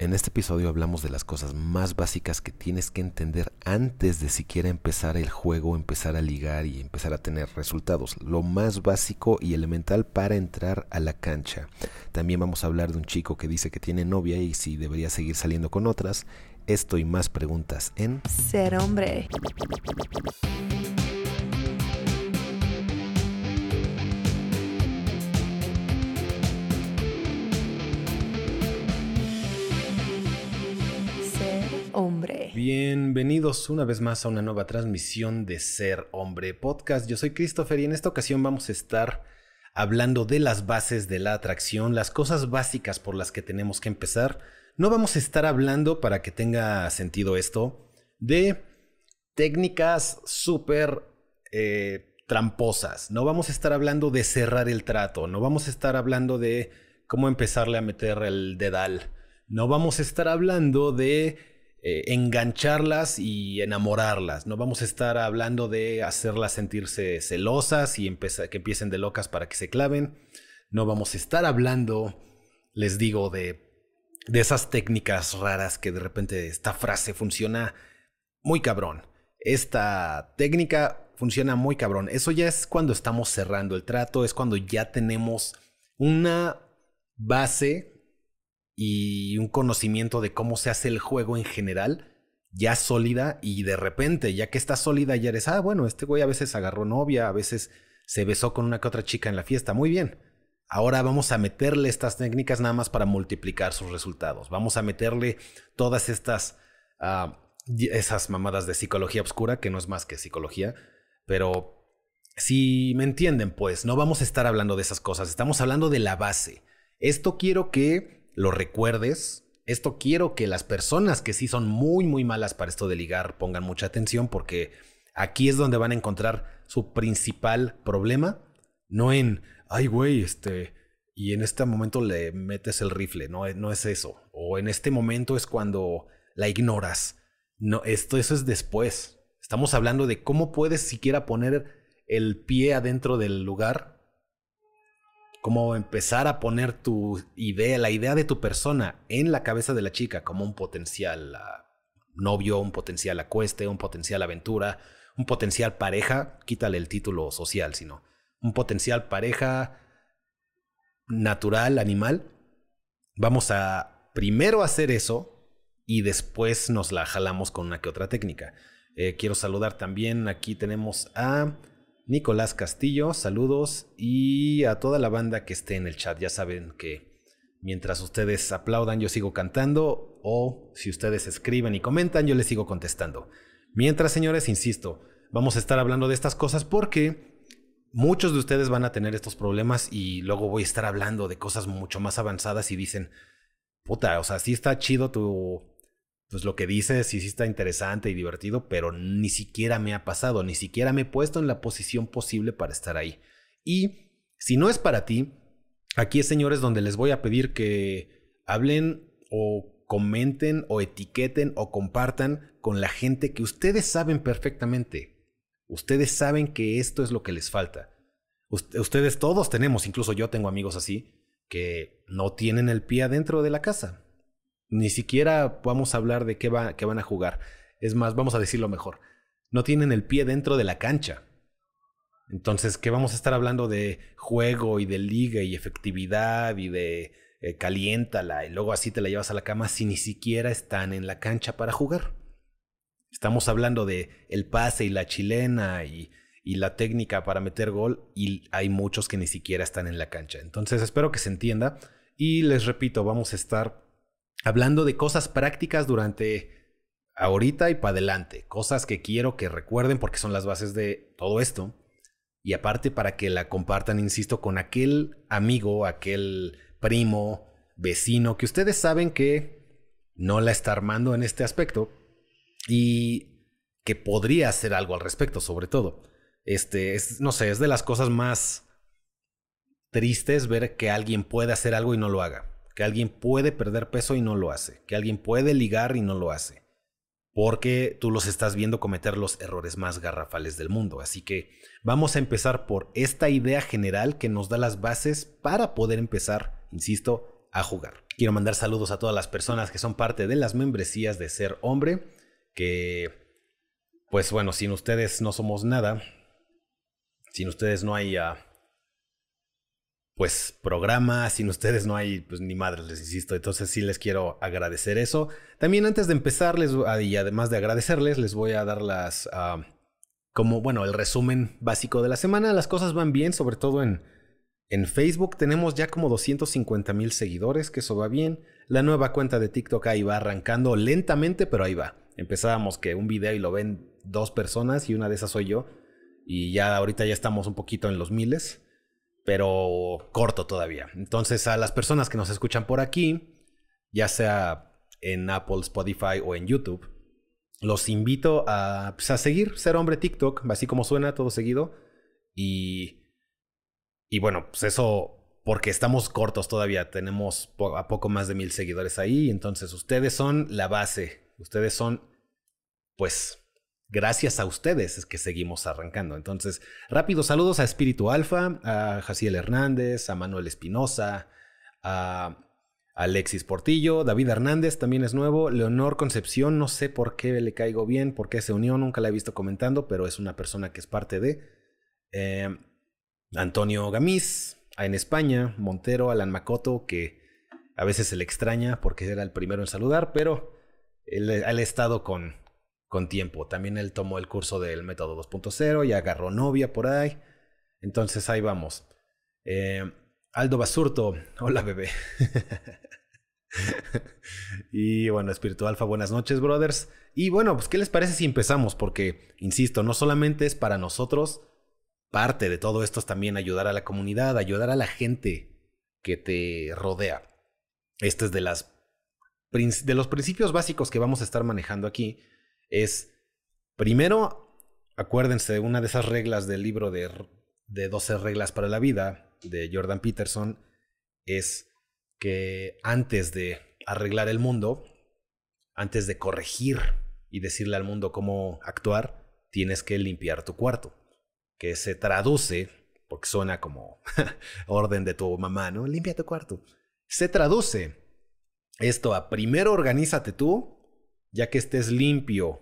En este episodio hablamos de las cosas más básicas que tienes que entender antes de siquiera empezar el juego, empezar a ligar y empezar a tener resultados. Lo más básico y elemental para entrar a la cancha. También vamos a hablar de un chico que dice que tiene novia y si debería seguir saliendo con otras. Esto y más preguntas en Ser hombre. Bienvenidos una vez más a una nueva transmisión de Ser Hombre Podcast. Yo soy Christopher y en esta ocasión vamos a estar hablando de las bases de la atracción, las cosas básicas por las que tenemos que empezar. No vamos a estar hablando, para que tenga sentido esto, de técnicas súper eh, tramposas. No vamos a estar hablando de cerrar el trato. No vamos a estar hablando de cómo empezarle a meter el dedal. No vamos a estar hablando de eh, engancharlas y enamorarlas. No vamos a estar hablando de hacerlas sentirse celosas y que empiecen de locas para que se claven. No vamos a estar hablando, les digo, de, de esas técnicas raras que de repente esta frase funciona muy cabrón. Esta técnica funciona muy cabrón. Eso ya es cuando estamos cerrando el trato, es cuando ya tenemos una base y un conocimiento de cómo se hace el juego en general ya sólida y de repente, ya que está sólida, ya eres, ah, bueno, este güey a veces agarró novia, a veces se besó con una que otra chica en la fiesta, muy bien. Ahora vamos a meterle estas técnicas nada más para multiplicar sus resultados. Vamos a meterle todas estas, uh, esas mamadas de psicología oscura, que no es más que psicología, pero si me entienden, pues no vamos a estar hablando de esas cosas, estamos hablando de la base. Esto quiero que lo recuerdes. Esto quiero que las personas que sí son muy, muy malas para esto de ligar pongan mucha atención porque aquí es donde van a encontrar su principal problema. No en, ay, güey, este, y en este momento le metes el rifle. No, no es eso. O en este momento es cuando la ignoras. No, esto, eso es después. Estamos hablando de cómo puedes siquiera poner el pie adentro del lugar como empezar a poner tu idea, la idea de tu persona en la cabeza de la chica como un potencial ah, novio, un potencial acueste, un potencial aventura, un potencial pareja, quítale el título social, sino un potencial pareja natural, animal. Vamos a primero hacer eso y después nos la jalamos con una que otra técnica. Eh, quiero saludar también, aquí tenemos a Nicolás Castillo, saludos y a toda la banda que esté en el chat. Ya saben que mientras ustedes aplaudan yo sigo cantando o si ustedes escriben y comentan yo les sigo contestando. Mientras, señores, insisto, vamos a estar hablando de estas cosas porque muchos de ustedes van a tener estos problemas y luego voy a estar hablando de cosas mucho más avanzadas y dicen, puta, o sea, sí está chido tu pues lo que dices sí, sí está interesante y divertido, pero ni siquiera me ha pasado, ni siquiera me he puesto en la posición posible para estar ahí. Y si no es para ti, aquí es señores donde les voy a pedir que hablen o comenten o etiqueten o compartan con la gente que ustedes saben perfectamente. Ustedes saben que esto es lo que les falta. Ustedes todos tenemos, incluso yo tengo amigos así, que no tienen el pie adentro de la casa ni siquiera vamos a hablar de qué, va, van a jugar. Es más, vamos a decirlo mejor. No tienen el pie dentro de la cancha. Entonces, ¿qué vamos a estar hablando de juego y de liga y efectividad y de eh, caliéntala y luego así te la llevas a la cama si ni siquiera están en la cancha para jugar? Estamos hablando de el pase y la chilena y, y la técnica para meter gol y hay muchos que ni siquiera están en la cancha. Entonces, espero que se entienda y les repito, vamos a estar hablando de cosas prácticas durante ahorita y para adelante, cosas que quiero que recuerden porque son las bases de todo esto. Y aparte para que la compartan, insisto, con aquel amigo, aquel primo, vecino, que ustedes saben que no la está armando en este aspecto y que podría hacer algo al respecto, sobre todo. Este, es, no sé, es de las cosas más tristes ver que alguien puede hacer algo y no lo haga que alguien puede perder peso y no lo hace, que alguien puede ligar y no lo hace, porque tú los estás viendo cometer los errores más garrafales del mundo. Así que vamos a empezar por esta idea general que nos da las bases para poder empezar, insisto, a jugar. Quiero mandar saludos a todas las personas que son parte de las membresías de Ser Hombre, que pues bueno, sin ustedes no somos nada. Sin ustedes no hay uh, pues programa, sin ustedes no hay pues ni madres, les insisto. Entonces sí les quiero agradecer eso. También antes de empezar, les, y además de agradecerles, les voy a dar las uh, como bueno, el resumen básico de la semana. Las cosas van bien, sobre todo en en Facebook tenemos ya como 250 mil seguidores, que eso va bien. La nueva cuenta de TikTok ahí va arrancando lentamente, pero ahí va. Empezábamos que un video y lo ven dos personas y una de esas soy yo. Y ya ahorita ya estamos un poquito en los miles, pero corto todavía. Entonces a las personas que nos escuchan por aquí, ya sea en Apple, Spotify o en YouTube, los invito a, pues, a seguir Ser Hombre TikTok, así como suena todo seguido. Y y bueno, pues eso porque estamos cortos todavía, tenemos a poco más de mil seguidores ahí, entonces ustedes son la base, ustedes son, pues, gracias a ustedes es que seguimos arrancando. Entonces, rápido saludos a Espíritu Alfa, a Jaciel Hernández, a Manuel Espinosa, a Alexis Portillo, David Hernández también es nuevo, Leonor Concepción, no sé por qué le caigo bien, por qué se unió, nunca la he visto comentando, pero es una persona que es parte de... Eh, Antonio Gamiz, en España, Montero, Alan Macoto, que a veces se le extraña porque era el primero en saludar, pero él, ha estado con, con tiempo. También él tomó el curso del método 2.0 y agarró novia por ahí. Entonces ahí vamos. Eh, Aldo Basurto, hola bebé. y bueno, Espíritu Alfa, buenas noches, brothers. Y bueno, pues, ¿qué les parece si empezamos? Porque, insisto, no solamente es para nosotros, parte de todo esto es también ayudar a la comunidad, ayudar a la gente que te rodea. Este es de las de los principios básicos que vamos a estar manejando aquí es primero acuérdense una de esas reglas del libro de, de 12 reglas para la vida de Jordan Peterson es que antes de arreglar el mundo, antes de corregir y decirle al mundo cómo actuar, tienes que limpiar tu cuarto que se traduce, porque suena como orden de tu mamá, ¿no? Limpia tu cuarto. Se traduce esto a primero organízate tú, ya que estés limpio,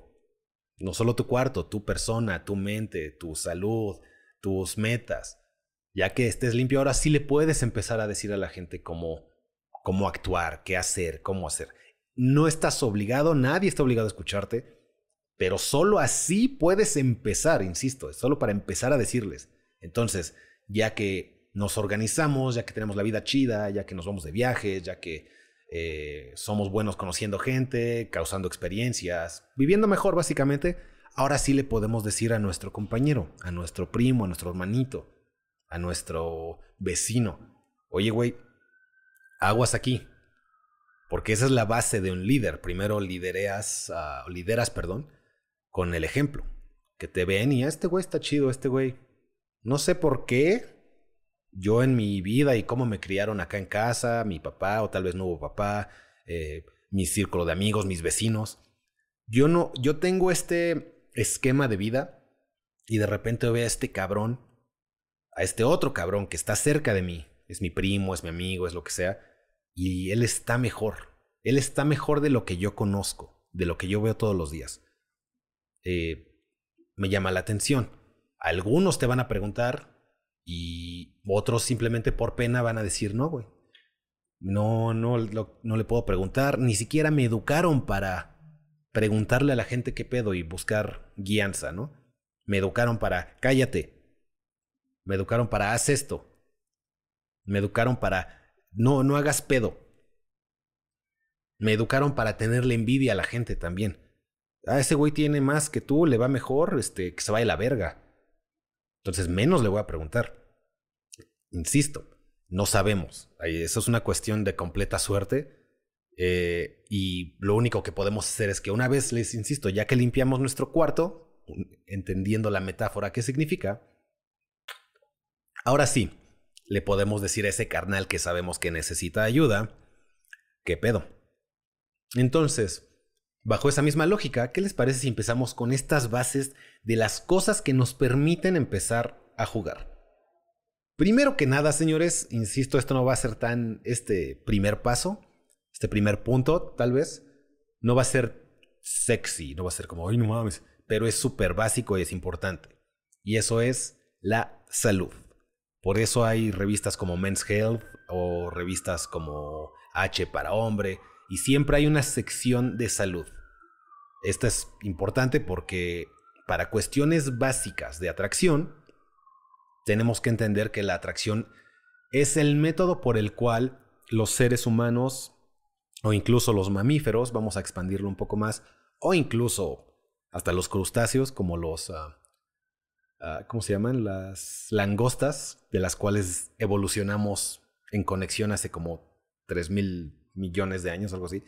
no solo tu cuarto, tu persona, tu mente, tu salud, tus metas. Ya que estés limpio, ahora sí le puedes empezar a decir a la gente cómo, cómo actuar, qué hacer, cómo hacer. No estás obligado, nadie está obligado a escucharte, pero solo así puedes empezar, insisto, es solo para empezar a decirles. Entonces, ya que nos organizamos, ya que tenemos la vida chida, ya que nos vamos de viajes, ya que eh, somos buenos conociendo gente, causando experiencias, viviendo mejor básicamente, ahora sí le podemos decir a nuestro compañero, a nuestro primo, a nuestro hermanito, a nuestro vecino, oye güey, aguas aquí. Porque esa es la base de un líder. Primero uh, lideras, perdón, con el ejemplo. Que te ven y ah, este güey está chido, este güey. No sé por qué yo en mi vida y cómo me criaron acá en casa, mi papá o tal vez no papá, eh, mi círculo de amigos, mis vecinos. Yo no, yo tengo este esquema de vida y de repente veo a este cabrón, a este otro cabrón que está cerca de mí, es mi primo, es mi amigo, es lo que sea, y él está mejor. Él está mejor de lo que yo conozco, de lo que yo veo todos los días. Eh, me llama la atención. Algunos te van a preguntar y otros simplemente por pena van a decir, no, güey. No, no, no le puedo preguntar. Ni siquiera me educaron para preguntarle a la gente qué pedo y buscar guianza, ¿no? Me educaron para, cállate. Me educaron para, haz esto. Me educaron para, no, no hagas pedo. Me educaron para tenerle envidia a la gente también ah, ese güey tiene más que tú, le va mejor, este, que se vaya la verga. Entonces menos le voy a preguntar. Insisto, no sabemos. Eso es una cuestión de completa suerte. Eh, y lo único que podemos hacer es que una vez, les insisto, ya que limpiamos nuestro cuarto, entendiendo la metáfora que significa, ahora sí, le podemos decir a ese carnal que sabemos que necesita ayuda, ¿qué pedo? Entonces, Bajo esa misma lógica, ¿qué les parece si empezamos con estas bases de las cosas que nos permiten empezar a jugar? Primero que nada, señores, insisto, esto no va a ser tan este primer paso, este primer punto, tal vez, no va a ser sexy, no va a ser como, ay, no mames, pero es súper básico y es importante. Y eso es la salud. Por eso hay revistas como Men's Health o revistas como H para hombre, y siempre hay una sección de salud. Esto es importante porque para cuestiones básicas de atracción, tenemos que entender que la atracción es el método por el cual los seres humanos o incluso los mamíferos, vamos a expandirlo un poco más, o incluso hasta los crustáceos como los, ah, ¿cómo se llaman? Las langostas, de las cuales evolucionamos en conexión hace como 3 mil millones de años, algo así.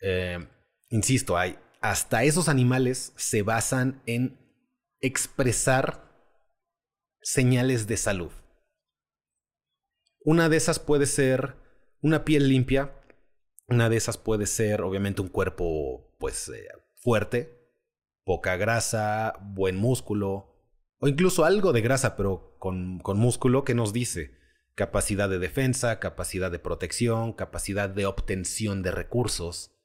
Eh, insisto, hay, hasta esos animales se basan en expresar señales de salud. Una de esas puede ser una piel limpia, una de esas puede ser obviamente un cuerpo pues eh, fuerte, poca grasa, buen músculo, o incluso algo de grasa pero con, con músculo que nos dice capacidad de defensa, capacidad de protección, capacidad de obtención de recursos,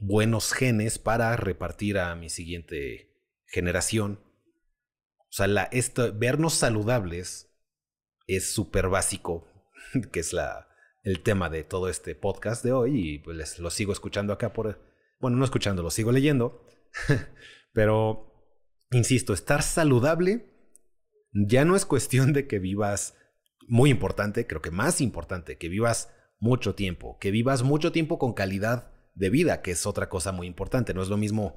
buenos genes para repartir a mi siguiente generación. O sea, esto, vernos saludables es súper básico, que es la, el tema de todo este podcast de hoy y pues lo sigo escuchando acá por... Bueno, no escuchando, lo sigo leyendo, pero, insisto, estar saludable ya no es cuestión de que vivas muy importante, creo que más importante, que vivas mucho tiempo, que vivas mucho tiempo con calidad de vida, que es otra cosa muy importante. No es lo mismo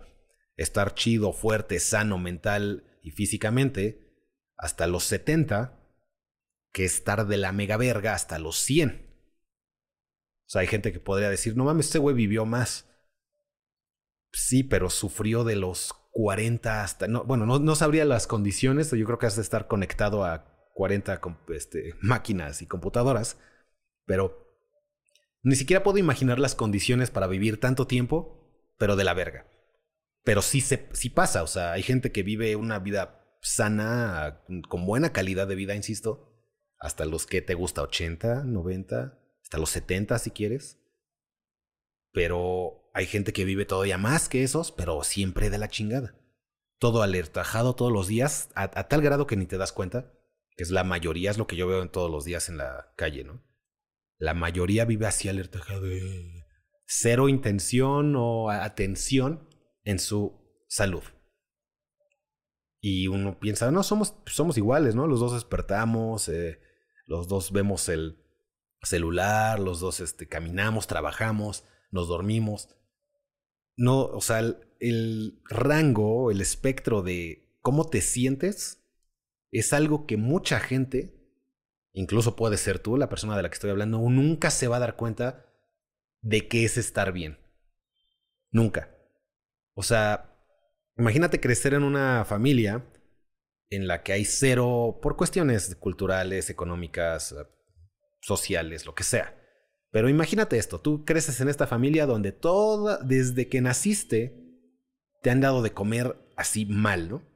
estar chido, fuerte, sano mental y físicamente hasta los 70 que estar de la mega verga hasta los 100. O sea, hay gente que podría decir, no mames, este güey vivió más. Sí, pero sufrió de los 40 hasta... No, bueno, no, no sabría las condiciones, yo creo que has de estar conectado a 40 este, máquinas y computadoras, pero ni siquiera puedo imaginar las condiciones para vivir tanto tiempo, pero de la verga. Pero sí, se, sí pasa, o sea, hay gente que vive una vida sana, con buena calidad de vida, insisto, hasta los que te gusta 80, 90, hasta los 70 si quieres. Pero hay gente que vive todavía más que esos, pero siempre de la chingada. Todo alertajado todos los días, a tal grado que ni te das cuenta que es la mayoría, es lo que yo veo en todos los días en la calle, ¿no? La mayoría vive así alerta de cero intención o atención en su salud. Y uno piensa, no, somos, somos iguales, ¿no? Los dos despertamos, eh, los dos vemos el celular, los dos este, caminamos, trabajamos, nos dormimos. No, o sea, el rango, el espectro de cómo te sientes es algo que mucha gente, incluso puede ser tú, la persona de la que estoy hablando, nunca se va a dar cuenta de qué es estar bien. Nunca. O sea, imagínate crecer en una familia en la que hay cero, por cuestiones culturales, económicas, sociales, lo que sea. Pero imagínate esto, tú creces en esta familia donde toda, desde que naciste, te han dado de comer así mal, ¿no?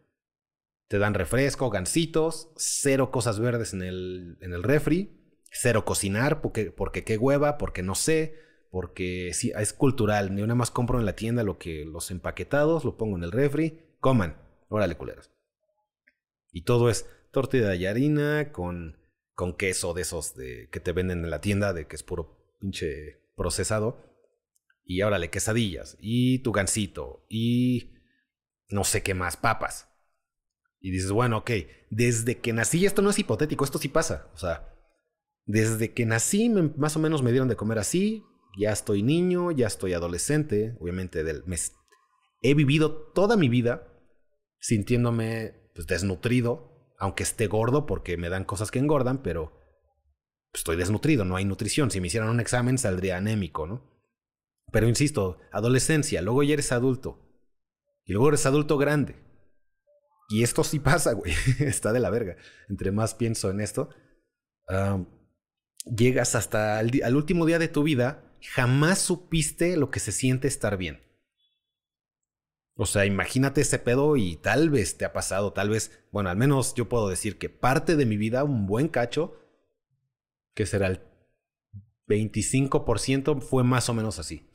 Te dan refresco, gancitos, cero cosas verdes en el, en el refri, cero cocinar, porque, porque qué hueva, porque no sé, porque sí, es cultural. Ni una más compro en la tienda lo que los empaquetados, lo pongo en el refri, coman, órale culeros. Y todo es tortilla de harina con, con queso de esos de, que te venden en la tienda, de que es puro pinche procesado. Y órale, quesadillas, y tu gancito, y no sé qué más, papas. Y dices, bueno, ok, desde que nací, esto no es hipotético, esto sí pasa. O sea, desde que nací, más o menos me dieron de comer así, ya estoy niño, ya estoy adolescente, obviamente del. He vivido toda mi vida sintiéndome pues, desnutrido, aunque esté gordo porque me dan cosas que engordan, pero estoy desnutrido, no hay nutrición. Si me hicieran un examen saldría anémico, ¿no? Pero insisto, adolescencia, luego ya eres adulto. Y luego eres adulto grande. Y esto sí pasa, güey. Está de la verga. Entre más pienso en esto, llegas hasta el, último día de tu vida, jamás supiste lo que se siente estar bien. O sea, imagínate ese pedo y tal vez te ha pasado, tal vez, bueno, al menos yo puedo decir que parte de mi vida, un buen cacho, que será el 25%, fue más o menos así.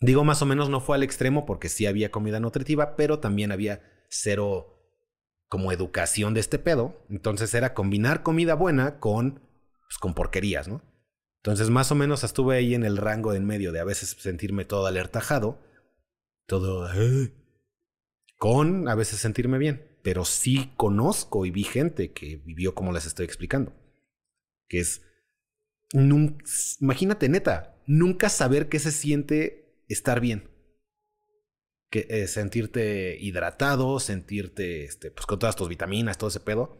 Digo más o menos no fue al extremo porque sí había comida nutritiva, pero también había cero como educación de este pedo. Entonces era combinar comida buena con, pues, con porquerías, ¿no? Entonces más o menos estuve ahí en el rango de en medio de a veces sentirme todo alertajado, todo... con a veces sentirme bien. Pero sí conozco y vi gente que vivió como les estoy explicando. Que es... imagínate, neta, nunca saber qué se siente estar bien. Que, eh, sentirte hidratado, sentirte este, pues, con todas tus vitaminas, todo ese pedo.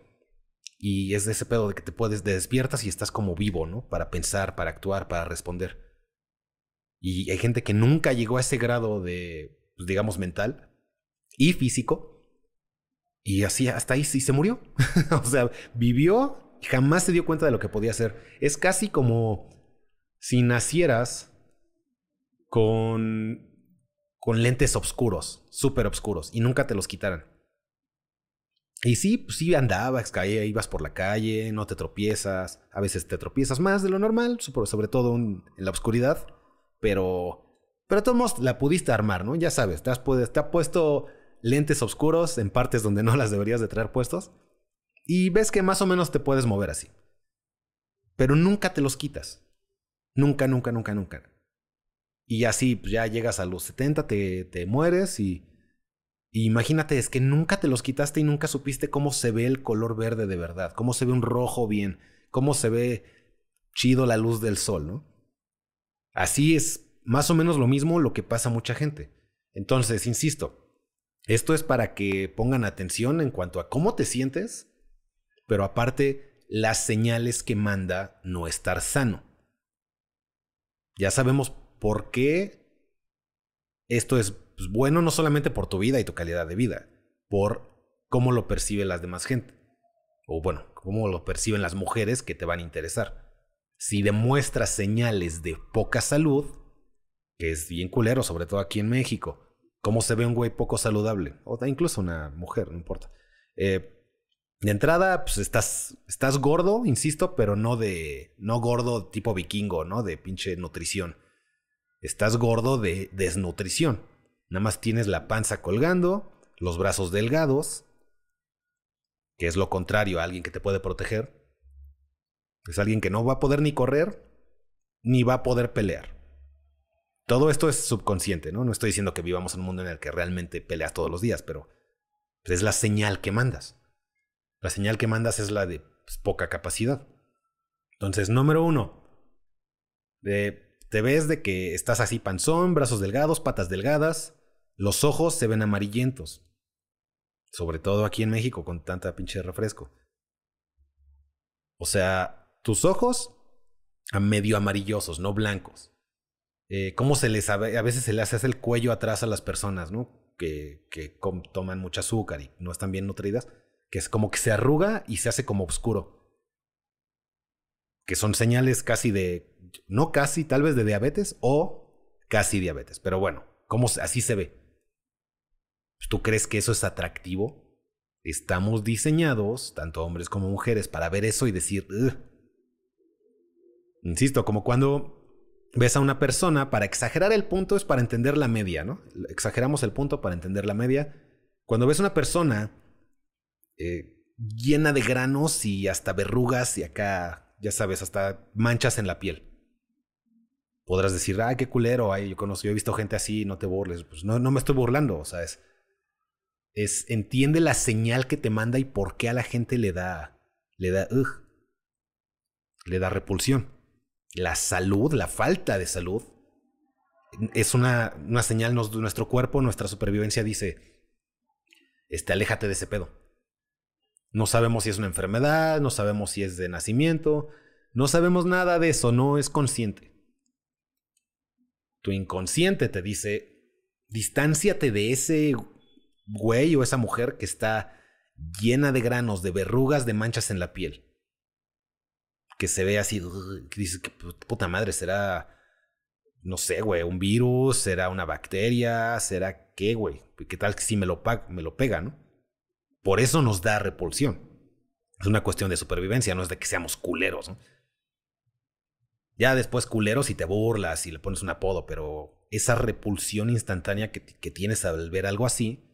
Y es de ese pedo de que te puedes, despiertas y estás como vivo, ¿no? Para pensar, para actuar, para responder. Y hay gente que nunca llegó a ese grado de, pues, digamos, mental y físico. Y así, hasta ahí sí se murió. o sea, vivió y jamás se dio cuenta de lo que podía hacer. Es casi como si nacieras con, con lentes oscuros, súper oscuros, y nunca te los quitaran. Y sí, pues sí andabas, caía, ibas por la calle, no te tropiezas, a veces te tropiezas más de lo normal, sobre todo en la oscuridad, pero, pero de todos modos la pudiste armar, ¿no? Ya sabes, te has, puesto lentes oscuros en partes donde no las deberías de traer puestos y ves que más o menos te puedes mover así. Pero nunca te los quitas. Nunca, nunca, nunca, nunca. Y así pues, ya llegas a los 70, te, te mueres y, imagínate, es que nunca te los quitaste y nunca supiste cómo se ve el color verde de verdad, cómo se ve un rojo bien, cómo se ve chido la luz del sol, ¿no? Así es más o menos lo mismo lo que pasa a mucha gente. Entonces, insisto, esto es para que pongan atención en cuanto a cómo te sientes, pero aparte las señales que manda no estar sano. Ya sabemos por qué esto es pues, bueno no solamente por tu vida y tu calidad de vida, por cómo lo perciben las demás gente. O bueno, cómo lo perciben las mujeres que te van a interesar. Si demuestras señales de poca salud, que es bien culero, sobre todo aquí en México, cómo se ve un güey poco saludable, o incluso una mujer, no importa. Eh, de entrada, pues estás, estás gordo, insisto, pero no de, no gordo tipo vikingo, ¿no? De pinche nutrición estás gordo de desnutrición. Nada más tienes la panza colgando, los brazos delgados, que es lo contrario a alguien que te puede proteger. Es alguien que no va a poder ni correr, ni va a poder pelear. Todo esto es subconsciente, ¿no? No estoy diciendo que vivamos en un mundo en el que realmente peleas todos los días, pero es la señal que mandas. La señal que mandas es la de pues, poca capacidad. Entonces, número uno, de te ves de que estás así panzón, brazos delgados, patas delgadas, los ojos se ven amarillentos. Sobre todo aquí en México con tanta pinche refresco. O sea, tus ojos a medio amarillosos, no blancos. Eh, ¿Cómo se les a veces se les hace el cuello atrás a las personas, ¿no? Que, que toman mucho azúcar y no están bien nutridas, que es como que se arruga y se hace como oscuro. Que son señales casi de no casi, tal vez de diabetes o casi diabetes. Pero bueno, ¿cómo así se ve? ¿Tú crees que eso es atractivo? Estamos diseñados, tanto hombres como mujeres, para ver eso y decir, insisto, como cuando ves a una persona, para exagerar el punto es para entender la media, ¿no? Exageramos el punto para entender la media. Cuando ves a una persona eh, llena de granos y hasta verrugas y acá, ya sabes, hasta manchas en la piel podrás decir, ay, qué culero, yo he visto gente así, no te burles. Pues no, me estoy burlando, o sea, es, es, entiende la señal que te manda y por qué a la gente le da, le da, le da repulsión. La salud, la falta de salud, es una, una señal, nuestro cuerpo, nuestra supervivencia dice, este, aléjate de ese pedo. No sabemos si es una enfermedad, no sabemos si es de nacimiento, no sabemos nada de eso, no es consciente. Tu inconsciente te dice, distánciate de ese güey o esa mujer que está llena de granos, de verrugas, de manchas en la piel. Que se ve así, que dices, que puta madre, será, no sé, güey, un virus, será una bacteria, será ¿qué, güey? ¿Qué tal si me lo, me lo pega, no? Por eso nos da repulsión. Es una cuestión de supervivencia, no es de que seamos culeros, ¿no? Ya después culeros y te burlas y le pones un apodo, pero esa repulsión instantánea que, que tienes al ver algo así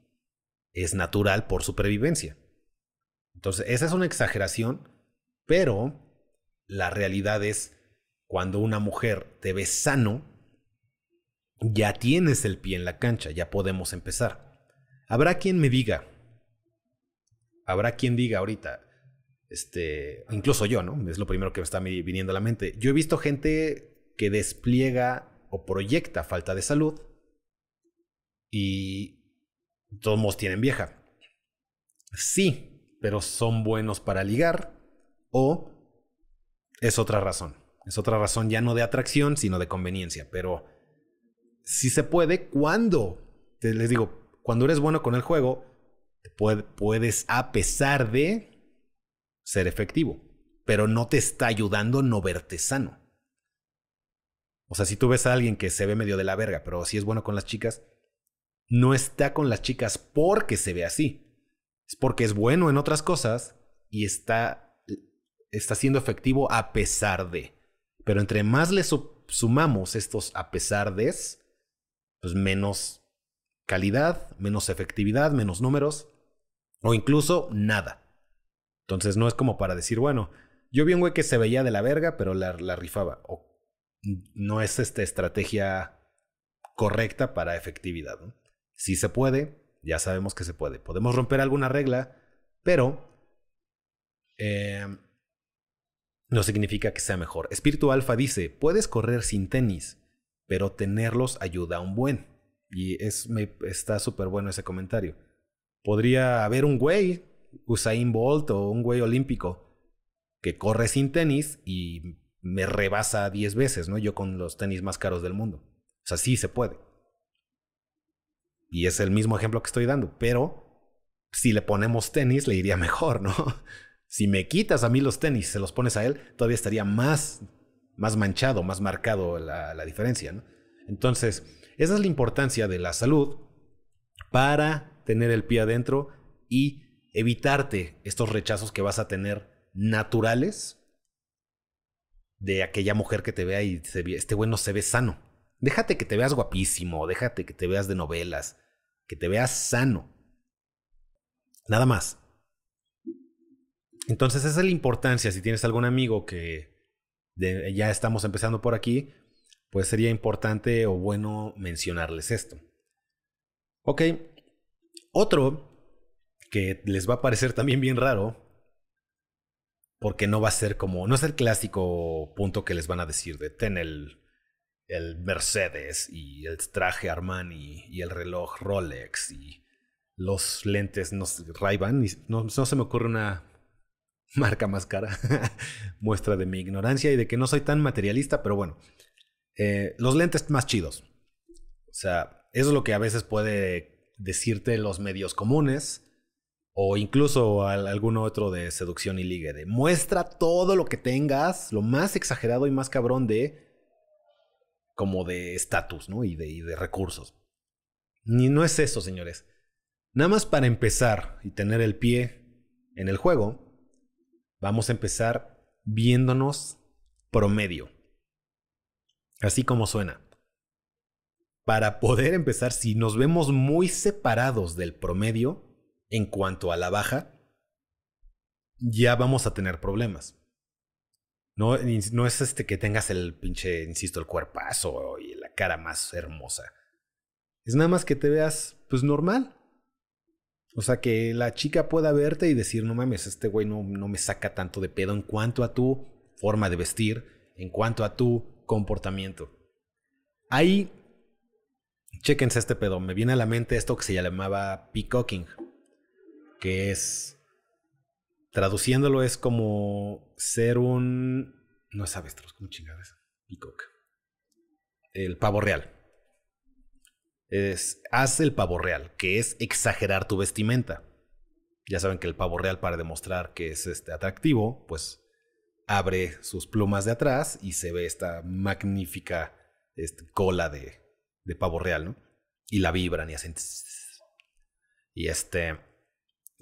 es natural por supervivencia. Entonces, esa es una exageración, pero la realidad es cuando una mujer te ve sano, ya tienes el pie en la cancha, ya podemos empezar. Habrá quien me diga, habrá quien diga ahorita, este, incluso yo, ¿no? Es lo primero que me está viniendo a la mente. Yo he visto gente que despliega o proyecta falta de salud y todos tienen vieja. Sí, pero son buenos para ligar o es otra razón. Es otra razón ya no de atracción, sino de conveniencia. Pero si se puede cuando, les digo, cuando eres bueno con el juego, puedes, a pesar de ser efectivo, pero no te está ayudando no verte sano. O sea, si tú ves a alguien que se ve medio de la verga, pero si es bueno con las chicas, no está con las chicas porque se ve así. Es porque es bueno en otras cosas y está, está siendo efectivo a pesar de. Pero entre más le sumamos estos a pesar de, pues menos calidad, menos efectividad, menos números o incluso nada. Entonces no es como para decir, bueno, yo vi un güey que se veía de la verga, pero la, rifaba. O no es esta estrategia correcta para efectividad. Si se puede, ya sabemos que se puede. Podemos romper alguna regla, pero eh, no significa que sea mejor. Espíritu Alfa dice, puedes correr sin tenis, pero tenerlos ayuda a un buen. Y es, me, está súper bueno ese comentario. Podría haber un güey, Usain Bolt o un güey olímpico, que corre sin tenis y me rebasa 10 veces, ¿no? Yo con los tenis más caros del mundo. O sea, sí se puede. Y es el mismo ejemplo que estoy dando, pero si le ponemos tenis le iría mejor, ¿no? Si me quitas a mí los tenis, se los pones a él, todavía estaría más, más manchado, más marcado la, la diferencia, ¿no? Entonces, esa es la importancia de la salud para tener el pie adentro y evitarte estos rechazos que vas a tener naturales de aquella mujer que te vea y se este güey no se ve sano. Déjate que te veas guapísimo, déjate que te veas de novelas, que te veas sano. Nada más. Entonces esa es la importancia. Si tienes algún amigo que ya estamos empezando por aquí, pues sería importante o bueno mencionarles esto. Ok, otro que les va a parecer también bien raro, porque no va a ser como, no es el clásico punto que les van a decir de ten el, Mercedes y el traje Armani y el reloj Rolex y los lentes no, Ray-Ban, no, no se me ocurre una marca más cara. Muestra de mi ignorancia y de que no soy tan materialista, pero bueno. Eh, los lentes más chidos. O sea, eso es lo que a veces puede decirte los medios comunes o incluso algún otro de seducción y ligue. De muestra todo lo que tengas, lo más exagerado y más cabrón de como de estatus, ¿no? Y de, y de recursos. Ni no es eso, señores. Nada más para empezar y tener el pie en el juego, Vamos a empezar viéndonos promedio. Así como suena. Para poder empezar, si nos vemos muy separados del promedio en cuanto a la baja, ya vamos a tener problemas. No, no es este que tengas el pinche, insisto, el cuerpazo y la cara más hermosa. Es nada más que te veas, pues normal. O sea, que la chica pueda verte y decir, no mames, este güey no, no me saca tanto de pedo en cuanto a tu forma de vestir, en cuanto a tu comportamiento. Ahí, chéquense este pedo. Me viene a la mente esto que se llamaba peacocking, que es, traduciéndolo es como ser un, no sabes, como chingadas, peacock. El pavo real es haz el pavo real, que es exagerar tu vestimenta. Ya saben que el pavo real para demostrar que es este atractivo, pues abre sus plumas de atrás y se ve esta magnífica este, cola de, de pavo real, ¿no? y la vibran y hacen... Y este...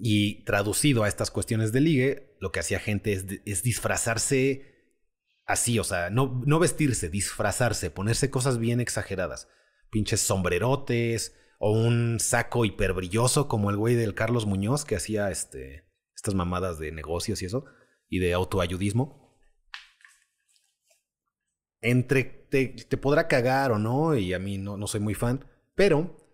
Y traducido a estas cuestiones de ligue, lo que hacía gente es, disfrazarse así, o sea, no, no vestirse, disfrazarse, ponerse cosas bien exageradas. Pinches sombrerotes o un saco hiperbrilloso como el güey del Carlos Muñoz que hacía este, estas mamadas de negocios y eso, y de autoayudismo. Entre te, te podrá cagar o no, y a mí no, no soy muy fan, pero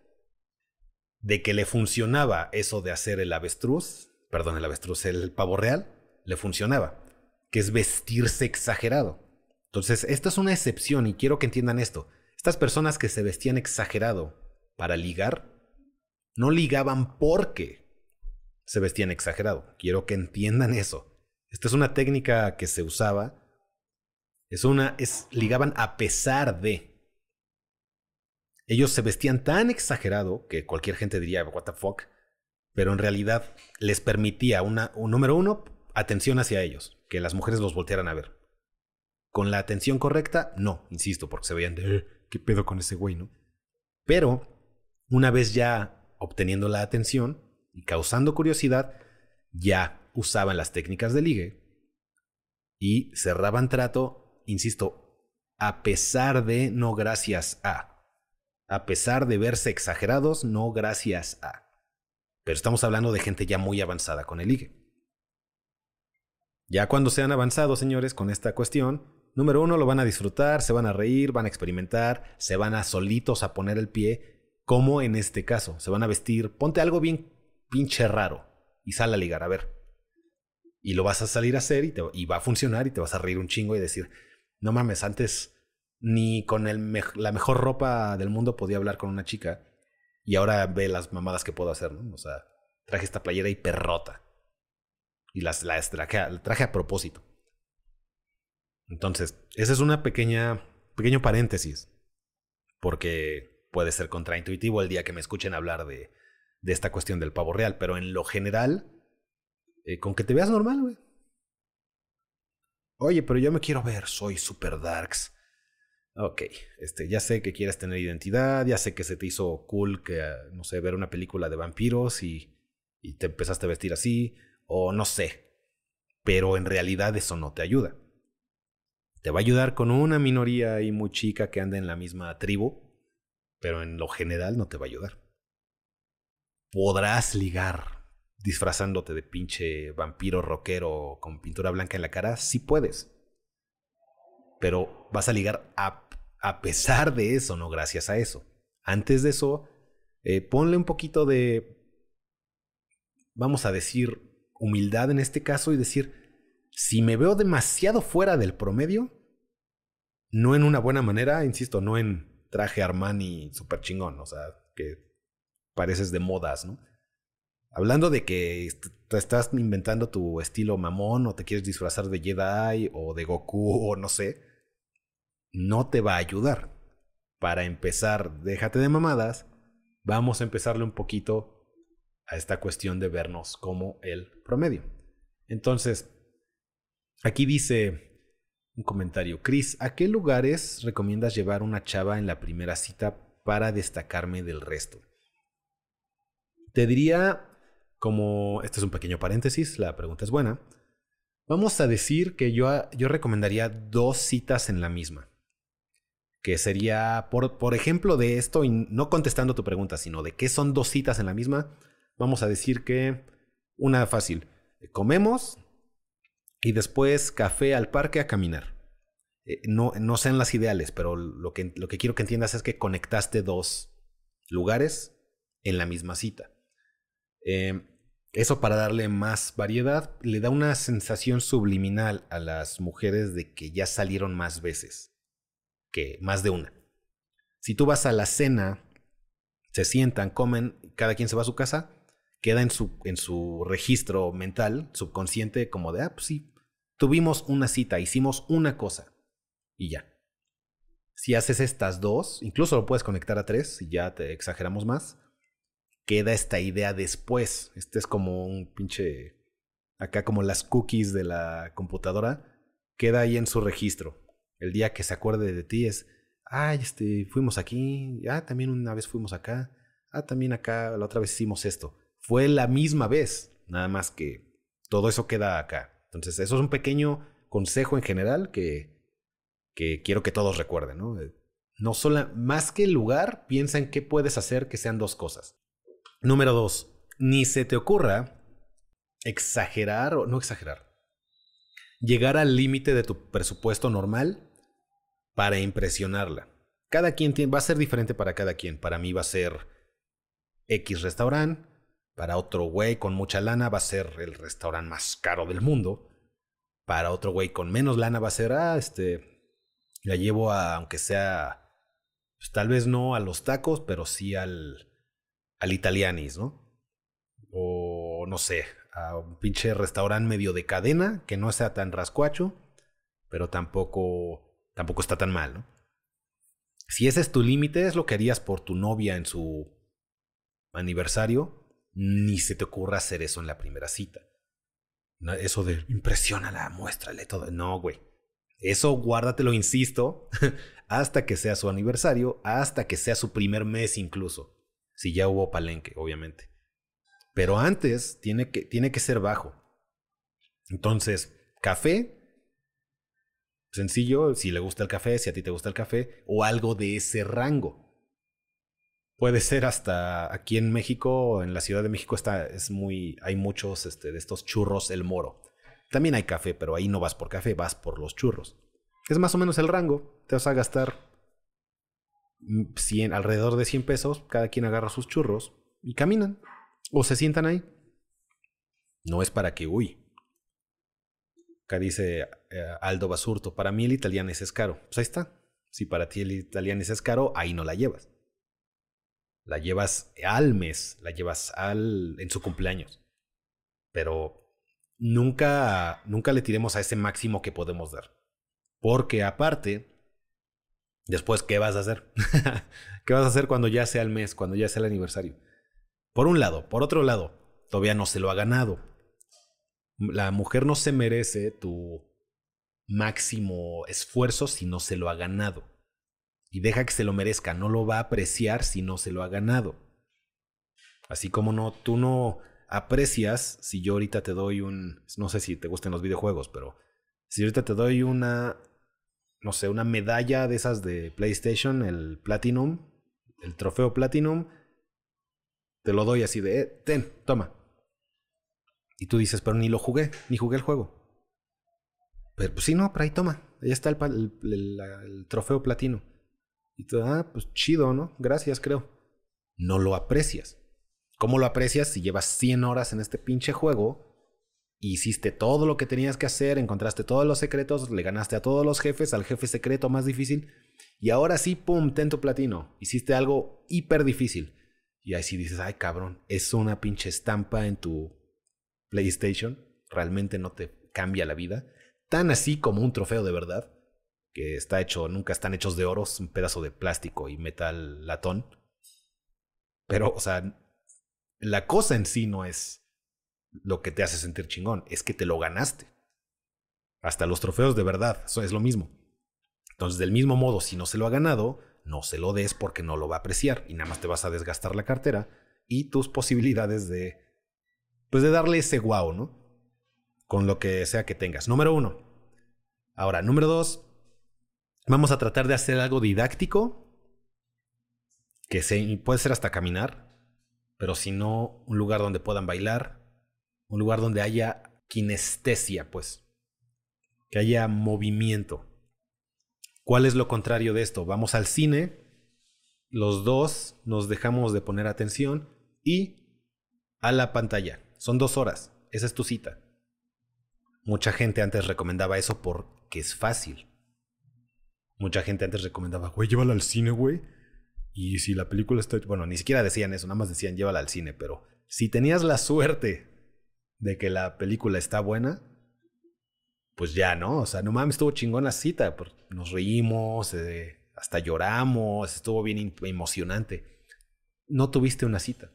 de que le funcionaba eso de hacer el avestruz, perdón, el avestruz, el pavo real, le funcionaba, que es vestirse exagerado. Entonces, esta es una excepción y quiero que entiendan esto. Estas personas que se vestían exagerado para ligar, no ligaban porque se vestían exagerado. Quiero que entiendan eso. Esta es una técnica que se usaba. Es una, es, ligaban a pesar de. Ellos se vestían tan exagerado que cualquier gente diría, what the fuck, pero en realidad les permitía una, un número uno, atención hacia ellos, que las mujeres los voltearan a ver. Con la atención correcta, no, insisto, porque se veían de, ¿qué pedo con ese güey, no? Pero, una vez ya obteniendo la atención y causando curiosidad, ya usaban las técnicas de ligue y cerraban trato, insisto, a pesar de no gracias a a pesar de verse exagerados, no gracias a. Pero estamos hablando de gente ya muy avanzada con el ligue. Ya cuando sean avanzados, señores, con esta cuestión, número uno, lo van a disfrutar, se van a reír, van a experimentar, se van a solitos a poner el pie, como en este caso, se van a vestir, ponte algo bien pinche raro y sal a ligar, a ver. Y lo vas a salir a hacer y, y va a funcionar y te vas a reír un chingo y decir, no mames, antes ni con la mejor ropa del mundo podía hablar con una chica. Y ahora ve las mamadas que puedo hacer, ¿no? O sea, traje esta playera y perrota. Y las, las traje, traje a propósito. Entonces, esa es una pequeña, pequeño paréntesis. Porque puede ser contraintuitivo el día que me escuchen hablar de, de esta cuestión del pavo real. Pero en lo general, eh, con que te veas normal, güey. Oye, pero yo me quiero ver, soy super darks Ok, este, ya sé que quieres tener identidad, ya sé que se te hizo cool que, no sé, ver una película de vampiros y, y te empezaste a vestir así, o no sé, pero en realidad eso no te ayuda. Te va a ayudar con una minoría y muy chica que anda en la misma tribu, pero en lo general no te va a ayudar. Podrás ligar disfrazándote de pinche vampiro rockero con pintura blanca en la cara, sí puedes. Pero vas a ligar a pesar de eso, no gracias a eso. Antes de eso, eh, ponle un poquito de, vamos a decir, humildad en este caso y decir, si me veo demasiado fuera del promedio, no en una buena manera, insisto, no en traje Armani super chingón, o sea, que pareces de modas, ¿no? Hablando de que te estás inventando tu estilo mamón o te quieres disfrazar de Jedi o de Goku o no sé, no te va a ayudar. Para empezar, déjate de mamadas, vamos a empezarle un poquito a esta cuestión de vernos como el promedio. Entonces, aquí dice un comentario, Chris, ¿a qué lugares recomiendas llevar una chava en la primera cita para destacarme del resto? Te diría, como, este es un pequeño paréntesis, la pregunta es buena, vamos a decir que yo, yo recomendaría dos citas en la misma que sería, por, por ejemplo, de esto, y no contestando tu pregunta, sino de qué son dos citas en la misma, vamos a decir que una fácil, comemos y después café al parque a caminar. Eh, no, no sean las ideales, pero lo que, lo que quiero que entiendas es que conectaste dos lugares en la misma cita. Eh, eso para darle más variedad le da una sensación subliminal a las mujeres de que ya salieron más veces que más de una. Si tú vas a la cena, se sientan, comen, cada quien se va a su casa, queda en su, en su registro mental, subconsciente, como de, ah, pues sí, tuvimos una cita, hicimos una cosa y ya. Si haces estas dos, incluso lo puedes conectar a tres, y ya te exageramos más, queda esta idea después. Este es como un pinche, acá como las cookies de la computadora, queda ahí en su registro. El día que se acuerde de ti es, Ay, este, fuimos aquí. Ah, también una vez fuimos acá. Ah, también acá, la otra vez hicimos esto. Fue la misma vez, nada más que todo eso queda acá. Entonces, eso es un pequeño consejo en general que, que quiero que todos recuerden, ¿no? Eh, no solo, más que el lugar, piensa en qué puedes hacer que sean dos cosas. Número dos, ni se te ocurra exagerar o no exagerar. Llegar al límite de tu presupuesto normal para impresionarla. Cada quien tiene, va a ser diferente para cada quien. Para mí va a ser X restaurante, para otro güey con mucha lana va a ser el restaurante más caro del mundo. Para otro güey con menos lana va a ser, ah, este, la llevo a, aunque sea, pues, tal vez no a los tacos, pero sí al, al italianis, ¿no? O no sé, a un pinche restaurante medio de cadena, que no sea tan rascuacho, pero tampoco, tampoco está tan mal, ¿no? Si ese es tu límite, es lo que harías por tu novia en su aniversario, ni se te ocurra hacer eso en la primera cita. Eso de impresiónala, muéstrale todo. No, güey. Eso guárdatelo, insisto, hasta que sea su aniversario, hasta que sea su primer mes incluso. Si ya hubo palenque, obviamente. Pero antes tiene que, tiene que ser bajo. Entonces, café, sencillo, si le gusta el café, si a ti te gusta el café, o algo de ese rango. Puede ser hasta aquí en México, en la Ciudad de México está, es muy, hay muchos este, de estos churros El Moro. También hay café, pero ahí no vas por café, vas por los churros. Es más o menos el rango. Te vas a gastar 100, alrededor de 100 pesos. Cada quien agarra sus churros y caminan. O se sientan ahí. No es para que, uy. Acá dice eh, Aldo Basurto, para mí el italiano es caro. Pues ahí está. Si para ti el italiano es caro, ahí no la llevas la llevas al mes, la llevas al en su cumpleaños. Pero nunca nunca le tiremos a ese máximo que podemos dar. Porque aparte después qué vas a hacer? ¿Qué vas a hacer cuando ya sea el mes, cuando ya sea el aniversario? Por un lado, por otro lado, todavía no se lo ha ganado. La mujer no se merece tu máximo esfuerzo si no se lo ha ganado y deja que se lo merezca, no lo va a apreciar si no se lo ha ganado. Así como no, tú no aprecias si yo ahorita te doy un, no sé si te gustan los videojuegos, pero si ahorita te doy una, no sé, una medalla de esas de PlayStation, el Platinum, el trofeo Platinum, te lo doy así de, eh, ten, toma. Y tú dices, pero ni lo jugué, ni jugué el juego. Pero pues sí, no, pero ahí toma, ahí está el, el trofeo platino. Y tú, ah, pues chido, ¿no? Gracias, creo. No lo aprecias. ¿Cómo lo aprecias si llevas 100 horas en este pinche juego? Hiciste todo lo que tenías que hacer, encontraste todos los secretos, le ganaste a todos los jefes, al jefe secreto más difícil, y ahora sí, pum, ten tu platino. Hiciste algo hiper difícil. Y ahí sí dices, ay cabrón, es una pinche estampa en tu PlayStation, realmente no te cambia la vida, tan así como un trofeo de verdad que está hecho, nunca están hechos de oro, es un pedazo de plástico y metal latón. Pero, o sea, la cosa en sí no es lo que te hace sentir chingón, es que te lo ganaste. Hasta los trofeos de verdad, es lo mismo. Entonces, del mismo modo, si no se lo ha ganado, no se lo des porque no lo va a apreciar y nada más te vas a desgastar la cartera y tus posibilidades de, pues de darle ese guau, ¿no? Con lo que sea que tengas. Número uno. Ahora, número dos, Vamos a tratar de hacer algo didáctico, que se, puede ser hasta caminar, pero si no, un lugar donde puedan bailar, un lugar donde haya kinestesia, pues, que haya movimiento. ¿Cuál es lo contrario de esto? Vamos al cine, los dos nos dejamos de poner atención y a la pantalla. Son dos horas, esa es tu cita. Mucha gente antes recomendaba eso porque es fácil. Mucha gente antes recomendaba, güey, llévala al cine, güey. Y si la película está... Bueno, ni siquiera decían eso, nada más decían, llévala al cine. Pero si tenías la suerte de que la película está buena, pues ya, ¿no? O sea, no mames, estuvo chingón la cita. Nos reímos, eh, hasta lloramos, estuvo bien emocionante. No tuviste una cita.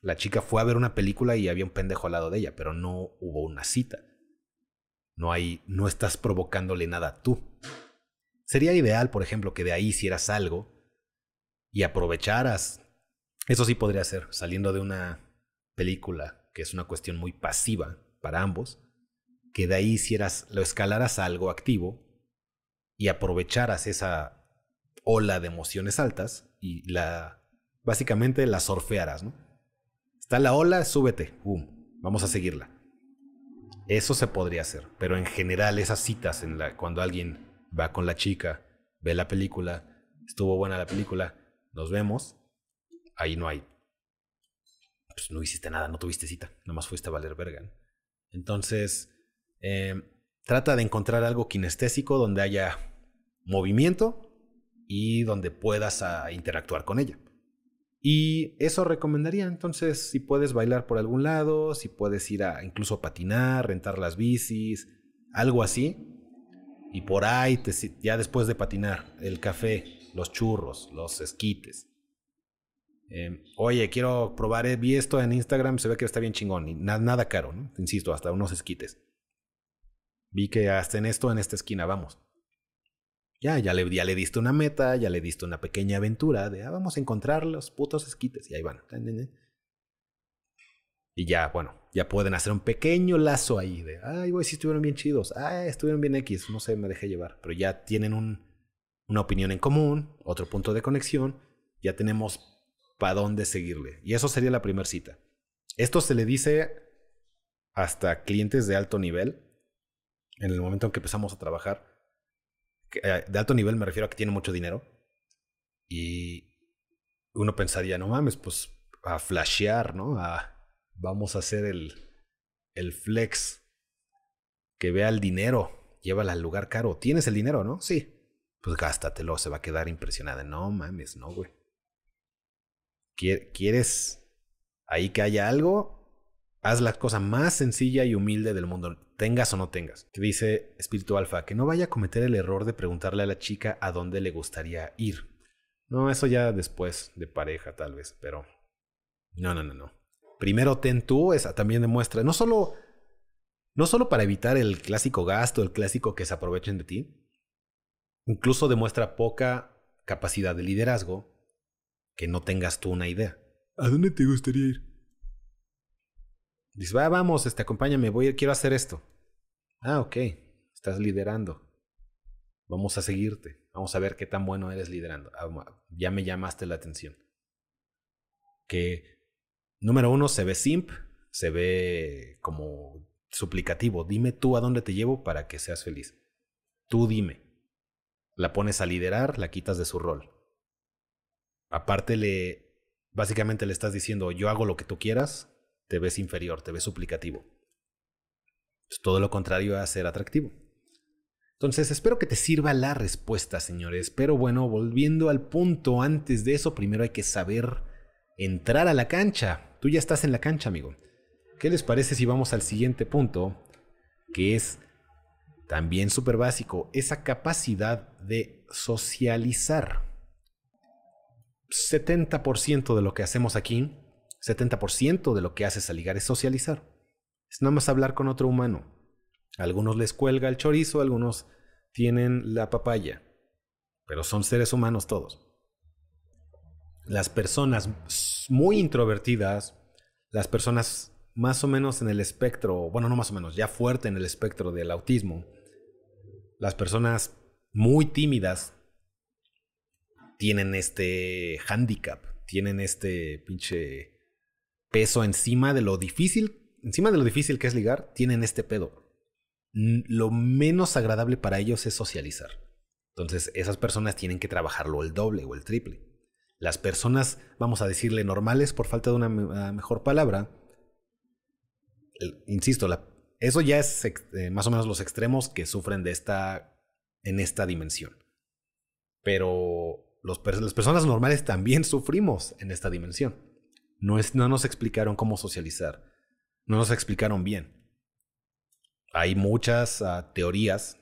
La chica fue a ver una película y había un pendejo al lado de ella, pero no hubo una cita. No hay, no estás provocándole nada tú Sería ideal, por ejemplo, que de ahí hicieras algo y aprovecharas. Eso sí podría ser, saliendo de una película que es una cuestión muy pasiva para ambos, que de ahí hicieras, lo escalaras a algo activo y aprovecharas esa ola de emociones altas y la básicamente la surfearas, ¿no? Está la ola, súbete, vamos a seguirla. Eso se podría hacer, pero en general esas citas en la cuando alguien va con la chica, ve la película, estuvo buena la película, nos vemos, ahí no hay pues no hiciste nada, no tuviste cita, nomás fuiste a valer verga. Entonces, em, trata de encontrar algo kinestésico donde haya movimiento y donde puedas ah, interactuar con ella. Y eso recomendaría, entonces, si puedes bailar por algún lado, si puedes ir a incluso patinar, rentar las bicis, algo así. Y por ahí, ya después de patinar, el café, los churros, los esquites, Em, oye, quiero probar, eh, vi esto en Instagram, se ve que está bien chingón, y nada caro, ¿no? Insisto, hasta unos esquites. Vi que hacen esto en esta esquina, vamos. Ya, ya le, ya le diste una meta, ya le diste una pequeña aventura de, ah, vamos a encontrar los putos esquites, y ahí van. Y ya, bueno, ya pueden hacer un pequeño lazo ahí de, ay, güey, sí estuvieron bien chidos, ay, estuvieron bien X, no sé, me dejé llevar. Pero ya tienen un, una opinión en común, otro punto de conexión, ya tenemos para dónde seguirle. Y eso sería la primera cita. Esto se le dice hasta clientes de alto nivel, en el momento en que empezamos a trabajar. Eh, de alto nivel me refiero a que tiene mucho dinero. Y uno pensaría, no mames, pues a flashear, ¿no? A, vamos a hacer el, el flex. Que vea el dinero, llévala al lugar caro. ¿Tienes el dinero, no? Sí. Pues gástatelo, se va a quedar impresionada. No mames, no, güey. ¿Quieres ahí que haya algo? Haz la cosa más sencilla y humilde del mundo, tengas o no tengas. Que dice Espíritu Alfa, que no vaya a cometer el error de preguntarle a la chica a dónde le gustaría ir. No, eso ya después de pareja tal vez, pero no, no, no, no. Primero ten tú, esa también demuestra, no solo, no solo para evitar el clásico gasto, el clásico que se aprovechen de ti, incluso demuestra poca capacidad de liderazgo que no tengas tú una idea. ¿A dónde te gustaría ir? Dices, va, vamos, este, acompáñame, voy, quiero hacer esto. Ah, ok, estás liderando. Vamos a seguirte. Vamos a ver qué tan bueno eres liderando. Ah, ya me llamaste la atención. Que, número uno, se ve simp, se ve como suplicativo. Dime tú a dónde te llevo para que seas feliz. Tú dime. La pones a liderar, la quitas de su rol. Aparte le, básicamente le estás diciendo, yo hago lo que tú quieras, te ves inferior, te ves suplicativo. Es todo lo contrario a ser atractivo. Entonces, espero que te sirva la respuesta, señores. Pero bueno, volviendo al punto, antes de eso, primero hay que saber entrar a la cancha. Tú ya estás en la cancha, amigo. ¿Qué les parece si vamos al siguiente punto? Que es también súper básico, esa capacidad de socializar. 70% de lo que hacemos aquí, 70% de lo que haces al ligar es socializar. Es nada más hablar con otro humano. algunos les cuelga el chorizo, algunos tienen la papaya, pero son seres humanos todos. Las personas muy introvertidas, las personas más o menos en el espectro, bueno, no más o menos, ya fuerte en el espectro del autismo, las personas muy tímidas tienen este handicap, tienen este pinche peso encima de lo difícil, encima de lo difícil que es ligar, tienen este pedo. Lo menos agradable para ellos es socializar. Entonces, esas personas tienen que trabajarlo el doble o el triple. Las personas, vamos a decirle normales, por falta de una mejor palabra, insisto, eso ya es eh, más o menos los extremos que sufren de esta, en esta dimensión. Pero las personas normales también sufrimos en esta dimensión. No, es, no nos explicaron cómo socializar. No nos explicaron bien. Hay muchas ah, teorías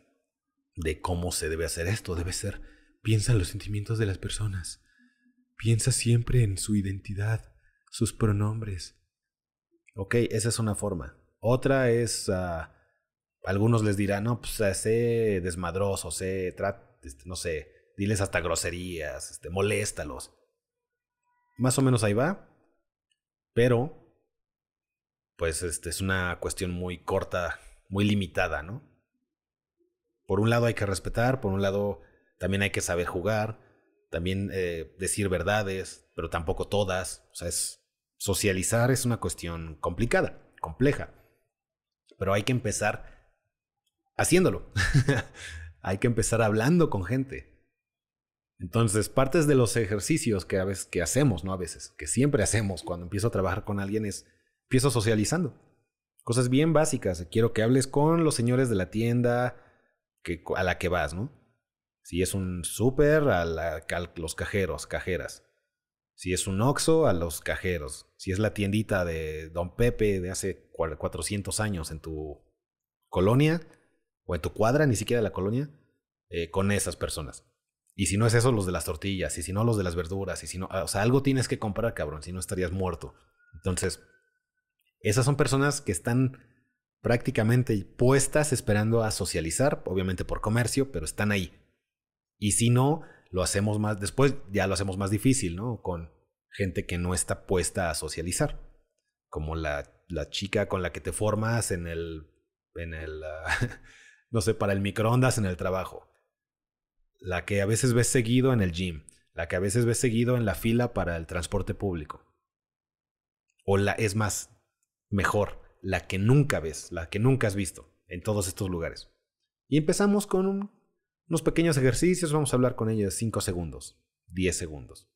de cómo se debe hacer esto. Debe ser, piensa en los sentimientos de las personas. Piensa siempre en su identidad, sus pronombres. Ok, esa es una forma. Otra es, uh, algunos les dirán, no, pues sé desmadroso, sé, este, no sé, diles hasta groserías, este, moléstalos. Más o menos ahí va, pero pues este, es una cuestión muy corta, muy limitada, ¿no? Por un lado hay que respetar, por un lado también hay que saber jugar, también eh, decir verdades, pero tampoco todas. O sea, es, socializar es una cuestión complicada, compleja. Pero hay que empezar haciéndolo. hay que empezar hablando con gente. Entonces, partes de los ejercicios que a veces que hacemos, no a veces, que siempre hacemos cuando empiezo a trabajar con alguien es empiezo socializando. Cosas bien básicas. Quiero que hables con los señores de la tienda a la que vas, ¿no? Si es un súper, a, los cajeros, cajeras. Si es un Oxxo, a los cajeros. Si es la tiendita de Don Pepe de hace 400 años en tu colonia, o en tu cuadra, ni siquiera la colonia, eh, con esas personas. Y si no es eso, los de las tortillas, y si no, los de las verduras, y si no, o sea, algo tienes que comprar, cabrón, si no estarías muerto. Entonces, esas son personas que están prácticamente puestas esperando a socializar, obviamente por comercio, pero están ahí. Y si no, lo hacemos más, después ya lo hacemos más difícil, ¿no? Con gente que no está puesta a socializar, como la, la chica con la que te formas en el, en el, ah, no sé, para el microondas en el trabajo, la que a veces ves seguido en el gym, la que a veces ves seguido en la fila para el transporte público. O la, es más, mejor, la que nunca ves, la que nunca has visto en todos estos lugares. Y empezamos con un unos pequeños ejercicios, vamos a hablar con ella 5 segundos, 10 segundos.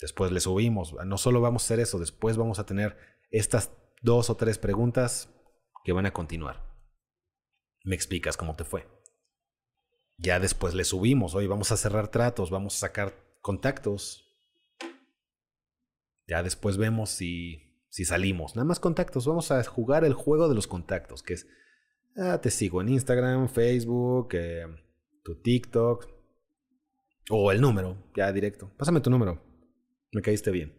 Después le subimos, no solo vamos a hacer eso, después vamos a tener estas dos o tres preguntas que van a continuar. Me explicas cómo te fue. Ya después le subimos, hoy vamos a cerrar tratos, vamos a sacar contactos. Ya después vemos si, si salimos. Nada más contactos, vamos a jugar el juego de los contactos, que es, ah, te sigo en Instagram, Facebook, eh, tu TikTok o el número, ya directo. Pásame tu número. Me caíste bien.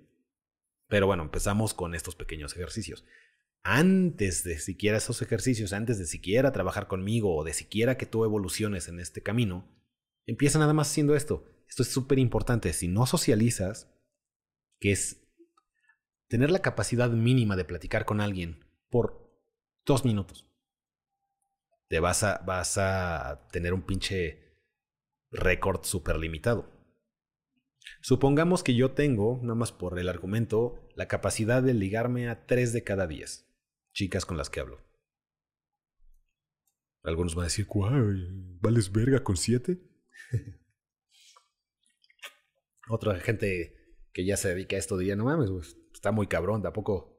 Pero bueno, empezamos con estos pequeños ejercicios. Antes de siquiera esos ejercicios, antes de siquiera trabajar conmigo o de siquiera que tú evoluciones en este camino, empieza nada más haciendo esto. Esto es súper importante. Si no socializas, que es tener la capacidad mínima de platicar con alguien por dos minutos te vas a, vas a tener un pinche récord súper limitado. Supongamos que yo tengo, nada más por el argumento, la capacidad de ligarme a 3 de cada 10 chicas con las que hablo. Algunos van a decir, ¿vales verga con 7? Otra gente que ya se dedica a esto diría, no mames, está muy cabrón, tampoco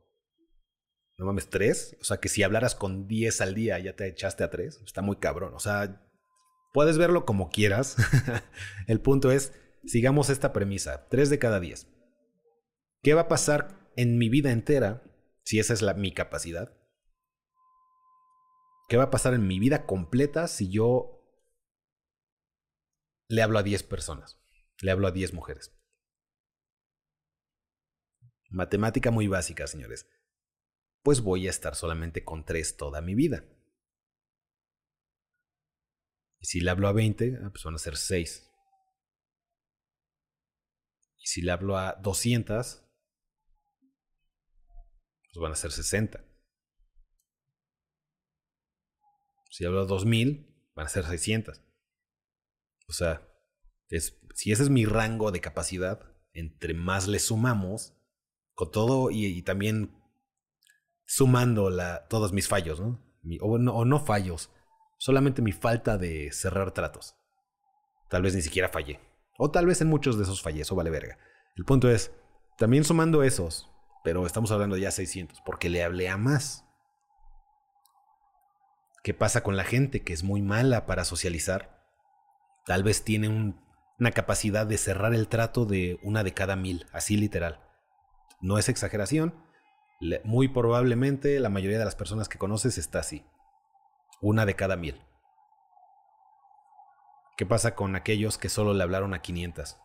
no mames, tres. O sea, que si hablaras con 10 al día ya te echaste a tres. Está muy cabrón. O sea, puedes verlo como quieras. El punto es, sigamos esta premisa. Tres de cada diez. ¿Qué va a pasar en mi vida entera si esa es la, mi capacidad? ¿Qué va a pasar en mi vida completa si yo le hablo a 10 personas? Le hablo a 10 mujeres. Matemática muy básica, señores pues voy a estar solamente con tres toda mi vida. Y si le hablo a 20, ah, pues van a ser 6. Y si le hablo a 200, pues van a ser 60. Si hablo a 2000, van a ser 600. O sea, si ese es mi rango de capacidad, entre más le sumamos, con todo y también sumando la, todos mis fallos, ¿no? o, ¿no? fallos, solamente mi falta de cerrar tratos. Tal vez ni siquiera fallé. O tal vez en muchos de esos fallé, eso vale verga. El punto es, también sumando esos, pero estamos hablando ya 600, porque le hablé a más. ¿Qué pasa con la gente que es muy mala para socializar? Tal vez tiene una capacidad de cerrar el trato de una de cada mil, así literal. No es exageración, muy probablemente la mayoría de las personas que conoces está así. Una de cada mil. ¿Qué pasa con aquellos que solo le hablaron a 500?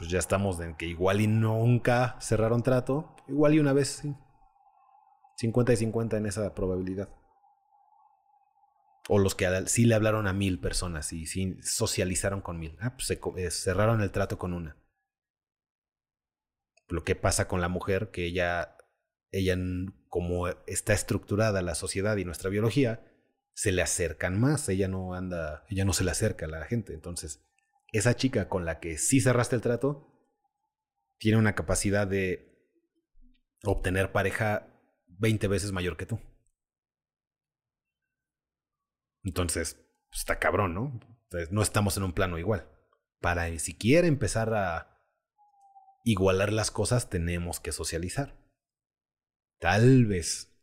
Pues ya estamos en que igual y nunca cerraron trato, igual y una vez sí. 50 y 50 en esa probabilidad. O los que sí le hablaron a mil personas y sí socializaron con mil. Ah, pues se, eh, cerraron el trato con una. Lo que pasa con la mujer, que ella, ella, como está estructurada la sociedad y nuestra biología, se le acercan más. Ella no anda, ella no se le acerca a la gente. Entonces, esa chica con la que sí cerraste el trato, tiene una capacidad de obtener pareja 20 veces mayor que tú. Entonces, pues, está cabrón, ¿no? Entonces, no estamos en un plano igual. Para siquiera empezar a igualar las cosas, tenemos que socializar. Tal vez,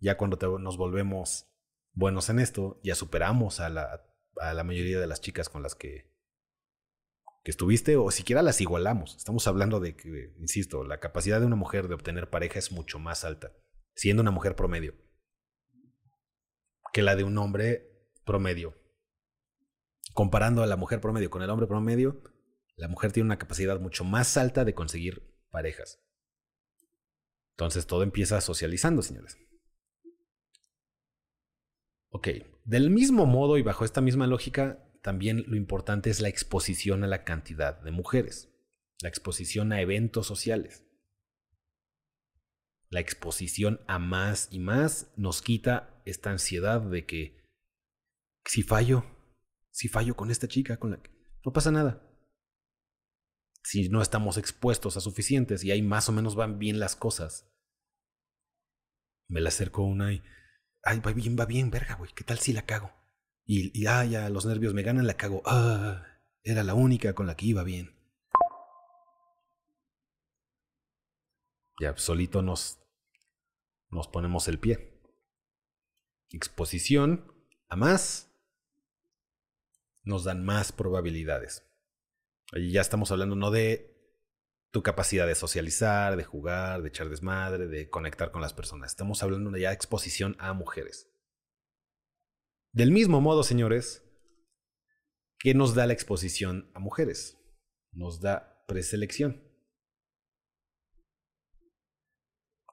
ya cuando nos volvemos buenos en esto, ya superamos a la, a la mayoría de las chicas con las que que estuviste o siquiera las igualamos. Estamos hablando de que, insisto, la capacidad de una mujer de obtener pareja es mucho más alta, siendo una mujer promedio, que la de un hombre promedio. Comparando a la mujer promedio con el hombre promedio, la mujer tiene una capacidad mucho más alta de conseguir parejas. Entonces todo empieza socializando, señores. Ok, del mismo modo y bajo esta misma lógica, también lo importante es la exposición a la cantidad de mujeres, la exposición a eventos sociales. La exposición a más y más nos quita esta ansiedad de que si fallo, si fallo con esta chica, con la que no pasa nada. Si no estamos expuestos a suficientes y ahí más o menos van bien las cosas. Me la acerco una y, ay, va bien, va bien, verga, güey, ¿qué tal si la cago? Y, ah, ya los nervios me ganan, la cago. Ah, era la única con la que iba bien. Ya solito nos, nos ponemos el pie. Exposición a más nos dan más probabilidades. Ya estamos hablando no de tu capacidad de socializar, de jugar, de echar desmadre, de conectar con las personas. Estamos hablando de exposición a mujeres. Del mismo modo, señores, ¿qué nos da la exposición a mujeres? Nos da preselección.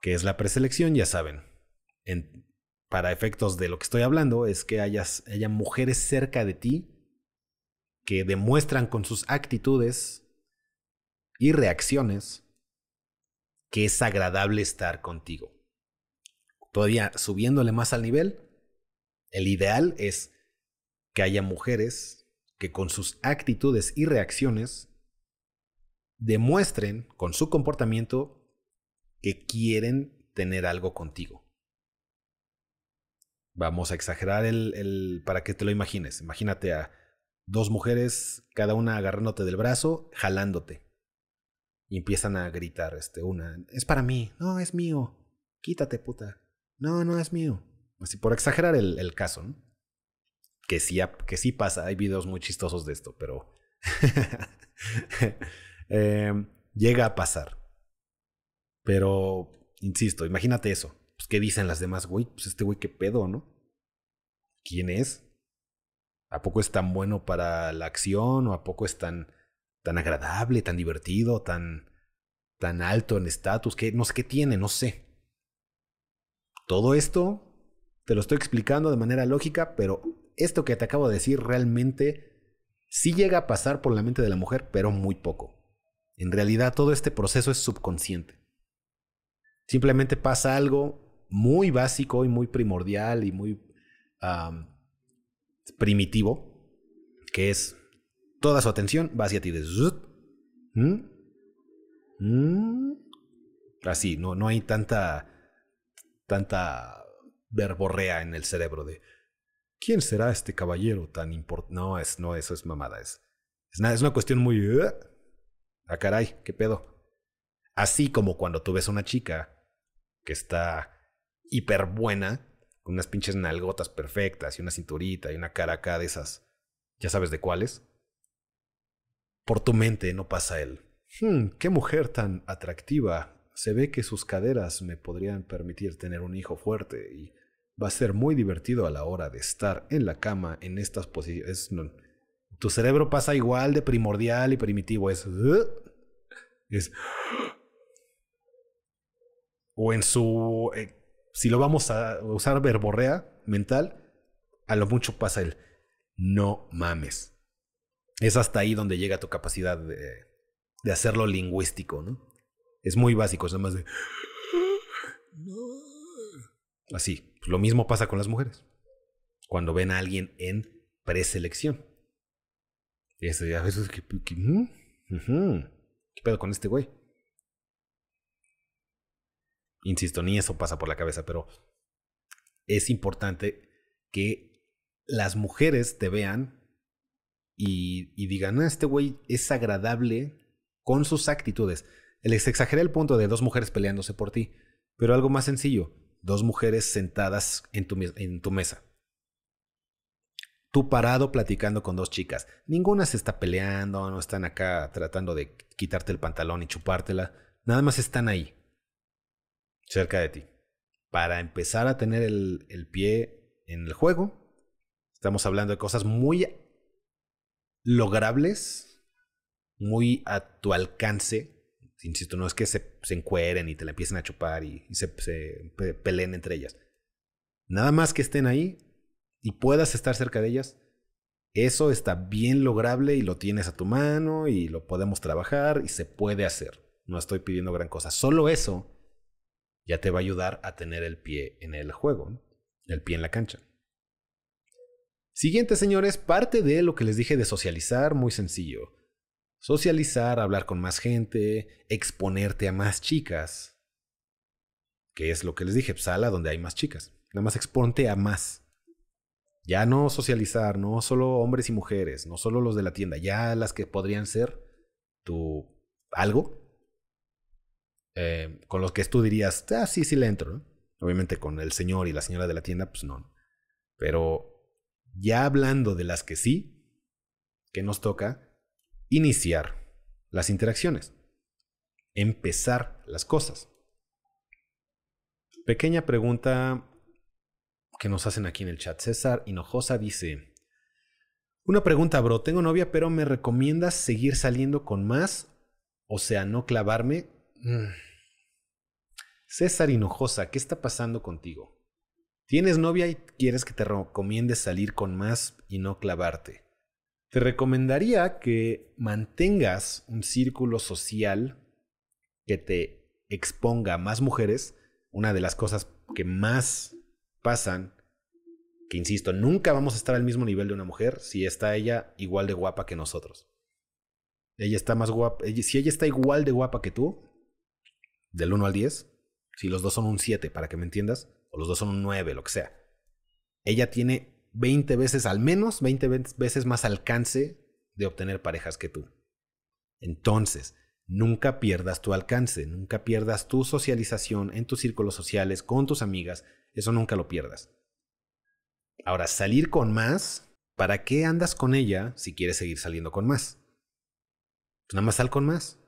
¿Qué es la preselección? Ya saben. para efectos de lo que estoy hablando, es que hayas, haya mujeres cerca de ti que demuestran con sus actitudes y reacciones que es agradable estar contigo. Todavía subiéndole más al nivel, el ideal es que haya mujeres que con sus actitudes y reacciones demuestren con su comportamiento que quieren tener algo contigo. Vamos a exagerar el, para que te lo imagines. Imagínate a dos mujeres, cada una agarrándote del brazo, jalándote. Y empiezan a gritar, este, una, es para mí, no, es mío, quítate puta, no, no es mío. Así por exagerar el, caso, ¿no? Que sí, que sí pasa, hay videos muy chistosos de esto, pero em, llega a pasar. Pero, insisto, imagínate eso. Pues, ¿Qué dicen las demás? Güey, pues este güey, qué pedo, ¿no? ¿Quién es? ¿A poco es tan bueno para la acción? ¿O a poco es tan, tan agradable, tan divertido, tan, tan alto en estatus? No sé qué tiene, no sé. Todo esto te lo estoy explicando de manera lógica, pero esto que te acabo de decir realmente sí llega a pasar por la mente de la mujer, pero muy poco. En realidad todo este proceso es subconsciente. Simplemente pasa algo muy básico y muy primordial y muy primitivo, que es toda su atención va hacia ti de... Así, no, no hay tanta, tanta verborrea en el cerebro de ¿quién será este caballero tan importante? No, es, no, eso es mamada. Es, es, es una cuestión muy... ah, caray, ¿qué pedo? Así como cuando tú ves a una chica que está hiper buena, con unas pinches nalgotas perfectas y una cinturita y una cara acá de esas, ya sabes de cuáles. Por tu mente no pasa el, hmm, qué mujer tan atractiva. Se ve que sus caderas me podrían permitir tener un hijo fuerte y va a ser muy divertido a la hora de estar en la cama en estas posiciones. tu cerebro pasa igual de primordial y primitivo. Es. es o en su. Eh, si lo vamos a usar verborrea mental, a lo mucho pasa el no mames. Es hasta ahí donde llega tu capacidad de, de hacerlo lingüístico, ¿no? Es muy básico, es más de... Así, lo mismo pasa con las mujeres. Cuando ven a alguien en preselección. Y eso, a veces, ¿qué, qué, ¿qué pedo con este güey? Insisto, ni eso pasa por la cabeza, pero es importante que las mujeres te vean y, y digan, ah, este güey es agradable con sus actitudes. Les exageré el punto de dos mujeres peleándose por ti, pero algo más sencillo, dos mujeres sentadas en tu, tu mesa. Tú parado platicando con dos chicas. Ninguna se está peleando, no están acá tratando de quitarte el pantalón y chupártela. Nada más están ahí, cerca de ti. Para empezar a tener el pie en el juego, estamos hablando de cosas muy logrables, muy a tu alcance. Insisto, no es que se, se encueren y te la empiecen a chupar y, se, se peleen entre ellas. Nada más que estén ahí y puedas estar cerca de ellas, eso está bien lograble y lo tienes a tu mano y lo podemos trabajar y se puede hacer. No estoy pidiendo gran cosa. Solo eso ya te va a ayudar a tener el pie en el juego, el pie en la cancha. Siguiente, señores, parte de lo que les dije de socializar, muy sencillo. Socializar, hablar con más gente, exponerte a más chicas. ¿Qué es lo que les dije? Sala donde hay más chicas. Nada más exponte a más. Ya no socializar, no solo hombres y mujeres, no solo los de la tienda, ya las que podrían ser tu algo, eh, con los que tú dirías, ah, sí, sí le entro. Obviamente con el señor y la señora de la tienda, pues no. Pero ya hablando de las que sí, que nos toca iniciar las interacciones, empezar las cosas. Pequeña pregunta que nos hacen aquí en el chat. César Hinojosa dice, una pregunta, bro, tengo novia, pero ¿me recomiendas seguir saliendo con más? O sea, no clavarme. Mm. César Hinojosa, ¿qué está pasando contigo? ¿Tienes novia y quieres que te recomiendes salir con más y no clavarte? Te recomendaría que mantengas un círculo social que te exponga a más mujeres. Una de las cosas que más pasan, que insisto, nunca vamos a estar al mismo nivel de una mujer si está ella igual de guapa que nosotros. Ella está más guapa, si ella está igual de guapa que tú, del 1 al 10, si los dos son un 7, para que me entiendas, o los dos son un 9, lo que sea. Ella tiene 20 veces, al menos 20 veces más alcance de obtener parejas que tú. Entonces, nunca pierdas tu alcance, nunca pierdas tu socialización en tus círculos sociales, con tus amigas, eso nunca lo pierdas. Ahora, salir con más, ¿para qué andas con ella si quieres seguir saliendo con más? Pues nada más sal con más.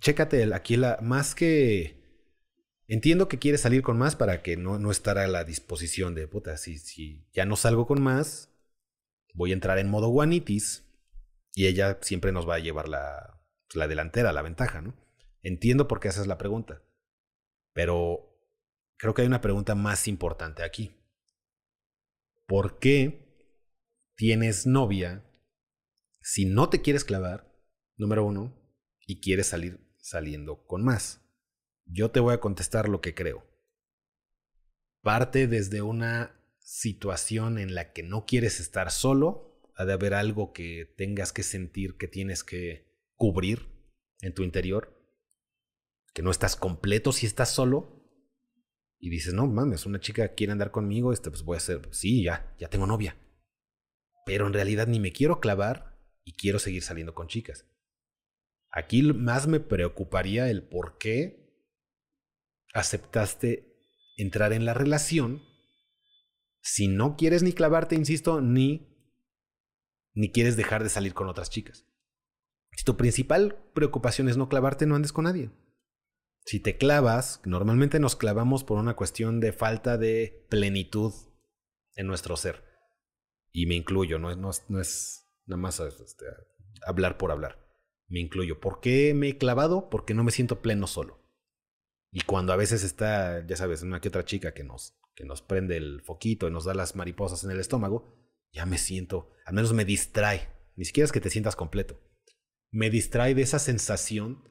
Chécate aquí la, más que Entiendo que quieres salir con más para que no, no a la disposición de, puta, si, si ya no salgo con más, voy a entrar en modo guanitis y ella siempre nos va a llevar la, la delantera, la ventaja, ¿no? Entiendo por qué haces la pregunta, pero creo que hay una pregunta más importante aquí. ¿Por qué tienes novia si no te quieres clavar, número uno, y quieres salir saliendo con más? Yo te voy a contestar lo que creo. Parte desde una situación en la que no quieres estar solo, ha de haber algo que tengas que sentir que tienes que cubrir en tu interior, que no estás completo si estás solo, y dices, no mames, una chica quiere andar conmigo, este, pues voy a hacer, sí, ya, ya tengo novia. Pero en realidad ni me quiero clavar y quiero seguir saliendo con chicas. Aquí más me preocuparía el por qué aceptaste entrar en la relación si no quieres ni clavarte, insisto, ni, ni quieres dejar de salir con otras chicas. Si tu principal preocupación es no clavarte, no andes con nadie. Si te clavas, normalmente nos clavamos por una cuestión de falta de plenitud en nuestro ser. Y me incluyo, no, no, no es nada más este, hablar por hablar. Me incluyo. ¿Por qué me he clavado? Porque no me siento pleno solo. Y cuando a veces está, ya sabes, una que otra chica que nos, que nos prende el foquito y nos da las mariposas en el estómago, ya me siento, al menos me distrae. Ni siquiera es que te sientas completo. Me distrae de esa sensación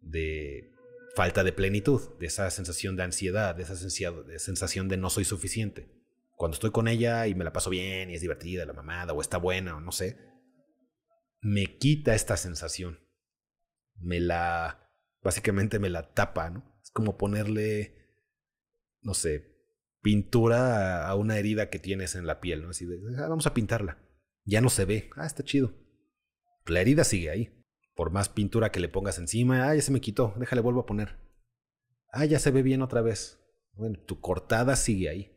de falta de plenitud, de esa sensación de ansiedad, de esa sensación de no soy suficiente. Cuando estoy con ella y me la paso bien y es divertida la mamada o está buena o no sé, me quita esta sensación. Me la, básicamente me la tapa, ¿no? Es como ponerle, no sé, pintura a una herida que tienes en la piel, ¿no? Así de, ah, vamos a pintarla. Ya no se ve. Ah, está chido. La herida sigue ahí. Por más pintura que le pongas encima, ah, ya se me quitó, déjale, vuelvo a poner. Ah, ya se ve bien otra vez. Bueno, tu cortada sigue ahí.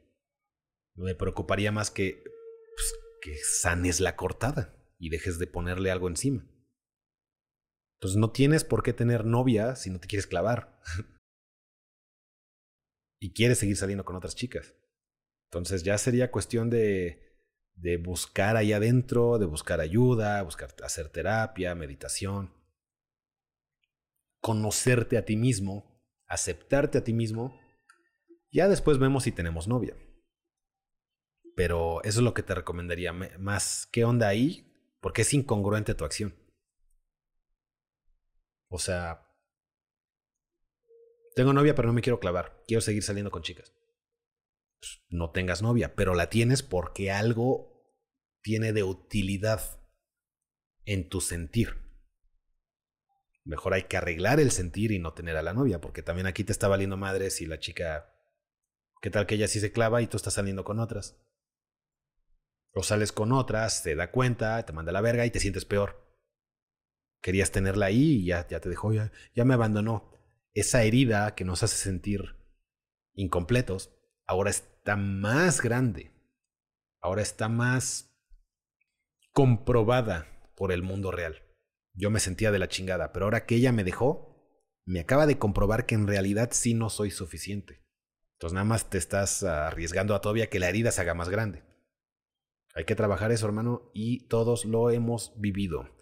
Me preocuparía más que, pues, que sanes la cortada y dejes de ponerle algo encima. Entonces no tienes por qué tener novia si no te quieres clavar. y quieres seguir saliendo con otras chicas. Entonces ya sería cuestión de, de buscar ahí adentro, de buscar ayuda, buscar hacer terapia, meditación, conocerte a ti mismo, aceptarte a ti mismo. Ya después vemos si tenemos novia. Pero eso es lo que te recomendaría más. ¿Qué onda ahí? Porque es incongruente tu acción. O sea, tengo novia, pero no me quiero clavar. Quiero seguir saliendo con chicas. Pues, no tengas novia, pero la tienes porque algo tiene de utilidad en tu sentir. Mejor hay que arreglar el sentir y no tener a la novia, porque también aquí te está valiendo madre si la chica. ¿Qué tal que ella sí se clava y tú estás saliendo con otras? O sales con otras, te da cuenta, te manda la verga y te sientes peor. Querías tenerla ahí y ya, ya te dejó, ya, ya me abandonó esa herida que nos hace sentir incompletos, ahora está más grande, ahora está más comprobada por el mundo real. Yo me sentía de la chingada, pero ahora que ella me dejó, me acaba de comprobar que en realidad sí no soy suficiente. Entonces nada más te estás arriesgando a todavía que la herida se haga más grande. Hay que trabajar eso, hermano, y todos lo hemos vivido.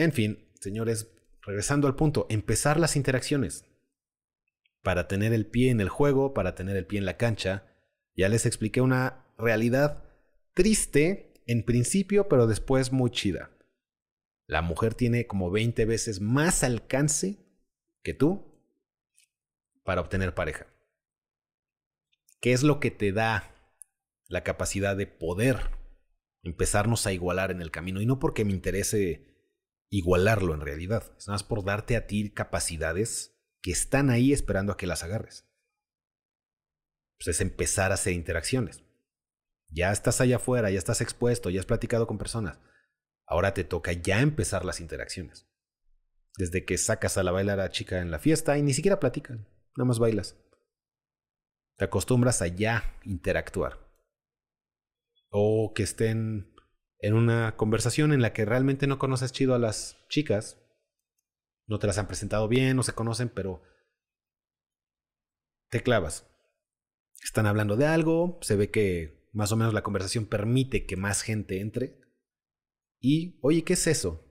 En fin, señores, regresando al punto, empezar las interacciones. Para tener el pie en el juego, para tener el pie en la cancha. Ya les expliqué una realidad triste en principio, pero después muy chida. La mujer tiene como 20 veces más alcance que tú para obtener pareja. ¿Qué es lo que te da la capacidad de poder empezarnos a igualar en el camino? Y no porque me interese igualarlo en realidad. Es más por darte a ti capacidades que están ahí esperando a que las agarres. Pues es empezar a hacer interacciones. Ya estás allá afuera, ya estás expuesto, ya has platicado con personas. Ahora te toca ya empezar las interacciones. Desde que sacas a la bailar a chica en la fiesta y ni siquiera platican, nada más bailas. Te acostumbras a ya interactuar. O que estén en una conversación en la que realmente no conoces chido a las chicas, no te las han presentado bien, no se conocen, pero te clavas. Están hablando de algo, se ve que más o menos la conversación permite que más gente entre. Y, oye, ¿qué es eso?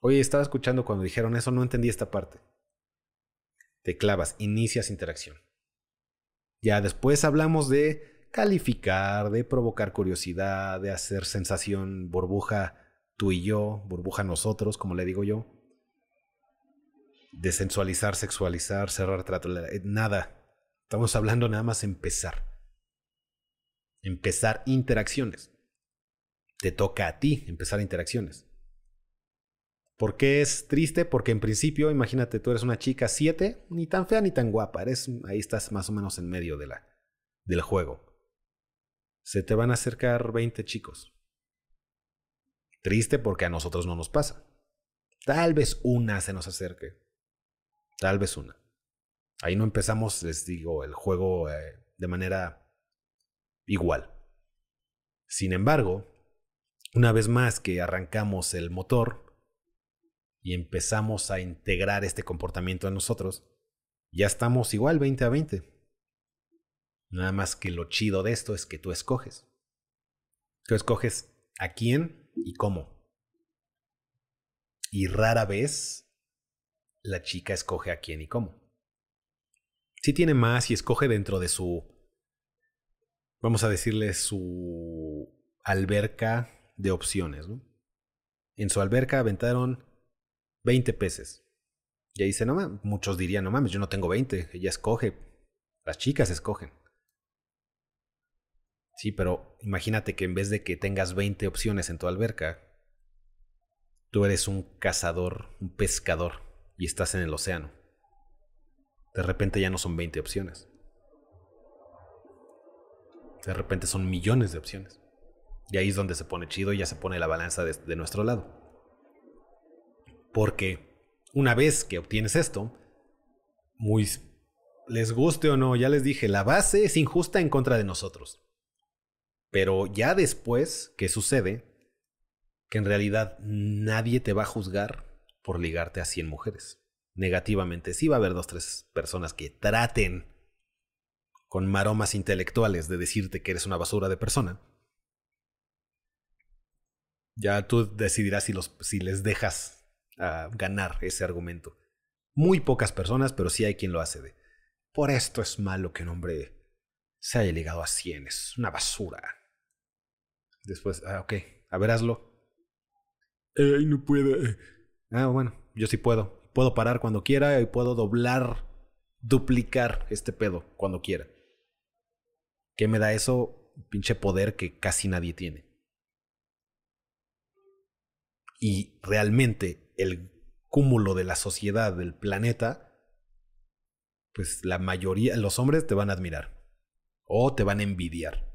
Oye, estaba escuchando cuando dijeron eso, no entendí esta parte. Te clavas, inicias interacción. Ya después hablamos de calificar, de provocar curiosidad, de hacer sensación burbuja tú y yo, burbuja nosotros, como le digo yo. De sensualizar, sexualizar, cerrar trato, eh, nada. Estamos hablando nada más empezar. Empezar interacciones. Te toca a ti empezar interacciones. ¿Por qué es triste? Porque en principio, imagínate, tú eres una chica 7, ni tan fea ni tan guapa, eres, ahí estás más o menos en medio de la, del juego se te van a acercar 20 chicos. Triste porque a nosotros no nos pasa. Tal vez una se nos acerque. Tal vez una. Ahí no empezamos, les digo, el juego eh, de manera igual. Sin embargo, una vez más que arrancamos el motor y empezamos a integrar este comportamiento en nosotros, ya estamos igual 20 a 20. Nada más que lo chido de esto es que tú escoges. Tú escoges a quién y cómo. Y rara vez la chica escoge a quién y cómo. sí tiene más y escoge dentro de su, vamos a decirle, su alberca de opciones. ¿no? En su alberca aventaron 20 peces. Y ahí dice, no mames, muchos dirían, no mames, yo no tengo 20, ella escoge, las chicas escogen. Sí, pero imagínate que en vez de que tengas 20 opciones en tu alberca, tú eres un cazador, un pescador, y estás en el océano. De repente ya no son 20 opciones. De repente son millones de opciones. Y ahí es donde se pone chido y ya se pone la balanza de, de nuestro lado. Porque una vez que obtienes esto, muy les guste o no, ya les dije, la base es injusta en contra de nosotros. Pero ya después, ¿qué sucede? Que en realidad nadie te va a juzgar por ligarte a 100 mujeres. Negativamente, sí va a haber dos, tres personas que traten con maromas intelectuales de decirte que eres una basura de persona. Ya tú decidirás si, los, si les dejas a ganar ese argumento. Muy pocas personas, pero sí hay quien lo hace de. Por esto es malo que un hombre se haya ligado a 100, es una basura. Después, ah, ok, a ver, hazlo. Ay, no puedo. Ah, bueno, yo sí puedo. Puedo parar cuando quiera y puedo doblar, duplicar este pedo cuando quiera. ¿Qué me da eso? Pinche poder que casi nadie tiene. Y realmente el cúmulo de la sociedad del planeta, pues la mayoría, los hombres te van a admirar o te van a envidiar.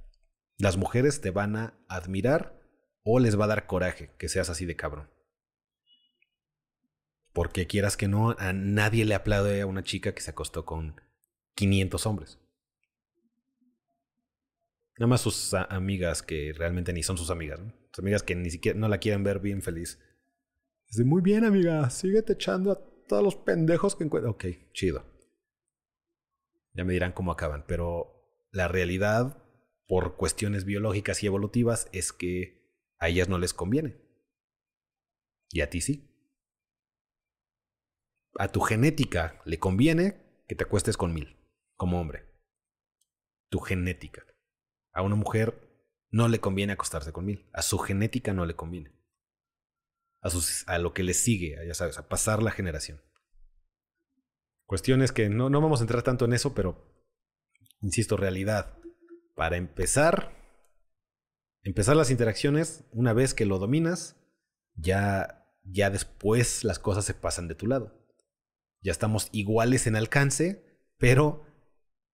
Las mujeres te van a admirar o les va a dar coraje que seas así de cabrón. Porque quieras que no, a nadie le aplaude a una chica que se acostó con 500 hombres. Nada más sus amigas que realmente ni son sus amigas. ¿no? Sus amigas que ni siquiera no la quieren ver bien feliz. Dice, muy bien amiga, síguete echando a todos los pendejos que encuentras. Ok, chido. Ya me dirán cómo acaban, pero la realidad por cuestiones biológicas y evolutivas es que a ellas no les conviene. Y a ti sí. A tu genética le conviene que te acuestes con mil, como hombre. Tu genética. A una mujer no le conviene acostarse con mil. A su genética no le conviene. A, sus, a lo que le sigue, ya sabes, a pasar la generación. Cuestiones que no, no vamos a entrar tanto en eso, pero, insisto, realidad para empezar, empezar las interacciones, una vez que lo dominas, ya, ya después las cosas se pasan de tu lado. Ya estamos iguales en alcance, pero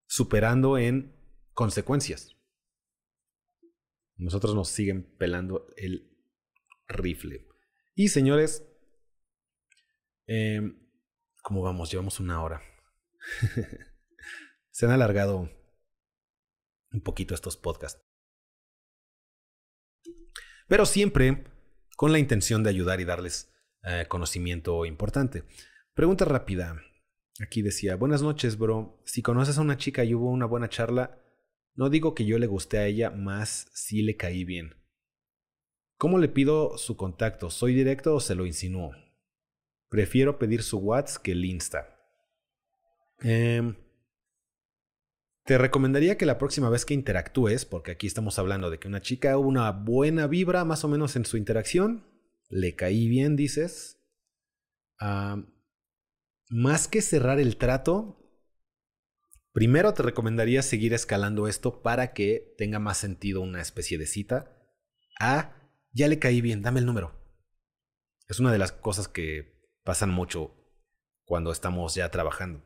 superando en consecuencias. Nosotros nos siguen pelando el rifle. Y señores, eh, ¿cómo vamos? Llevamos una hora. Se han alargado un poquito estos podcasts. Pero siempre con la intención de ayudar y darles eh, conocimiento importante. Pregunta rápida. Aquí decía, buenas noches, bro. Si conoces a una chica y hubo una buena charla, no digo que yo le guste a ella, más si le caí bien. ¿Cómo le pido su contacto? ¿Soy directo o se lo insinúo? Prefiero pedir su WhatsApp que el Insta. Eh, te recomendaría que la próxima vez que interactúes, porque aquí estamos hablando de que una chica hubo una buena vibra más o menos en su interacción, le caí bien, dices, más que cerrar el trato, primero te recomendaría seguir escalando esto para que tenga más sentido una especie de cita. Ah, ya le caí bien, dame el número. Es una de las cosas que pasan mucho cuando estamos ya trabajando.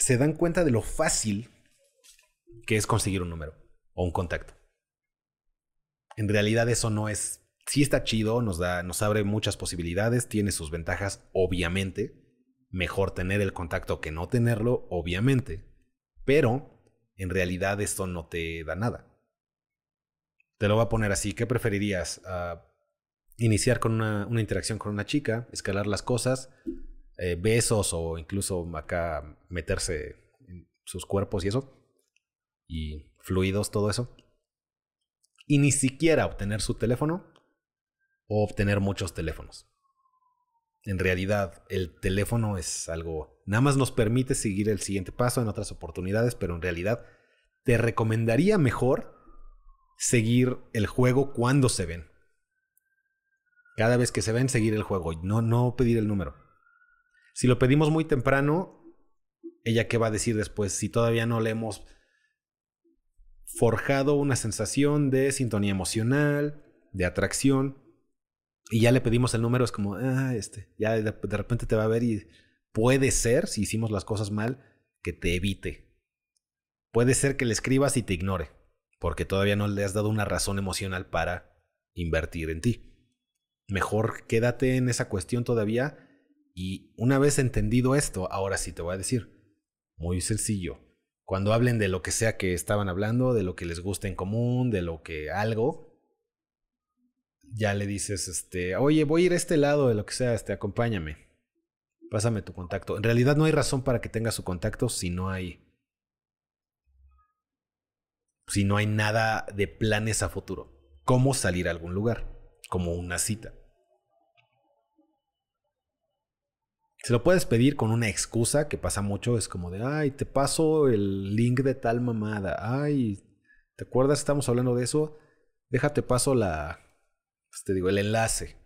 Se dan cuenta de lo fácil que es conseguir un número o un contacto. En realidad eso no es, sí está chido, nos da, nos abre muchas posibilidades, tiene sus ventajas, obviamente. Mejor tener el contacto que no tenerlo, obviamente. Pero en realidad esto no te da nada. Te lo voy a poner así. ¿Qué preferirías? Uh, iniciar con una, una, interacción con una chica, escalar las cosas, eh, besos o incluso acá meterse en sus cuerpos y eso y fluidos, todo eso. Y ni siquiera obtener su teléfono o obtener muchos teléfonos. En realidad, el teléfono es algo, nada más nos permite seguir el siguiente paso en otras oportunidades, pero en realidad te recomendaría mejor seguir el juego cuando se ven. Cada vez que se ven, seguir el juego, no, no pedir el número. Si lo pedimos muy temprano, ella qué va a decir después si todavía no le hemos forjado una sensación de sintonía emocional, de atracción, y ya le pedimos el número, es como, ah, este, ya de, de repente te va a ver y puede ser, si hicimos las cosas mal, que te evite. Puede ser que le escribas y te ignore, porque todavía no le has dado una razón emocional para invertir en ti. Mejor quédate en esa cuestión todavía y una vez entendido esto, ahora sí te voy a decir, muy sencillo, cuando hablen de lo que sea que estaban hablando, de lo que les gusta en común, de lo que algo, ya le dices, este, oye, voy a ir a este lado de lo que sea, este, acompáñame. Pásame tu contacto. En realidad no hay razón para que tenga su contacto si no hay. Si no hay nada de planes a futuro. ¿Cómo salir a algún lugar? Como una cita. Se lo puedes pedir con una excusa que pasa mucho, es como de, ay, te paso el link de tal mamada, ay, ¿te acuerdas? Estamos hablando de eso, déjate paso la, pues te digo, el enlace,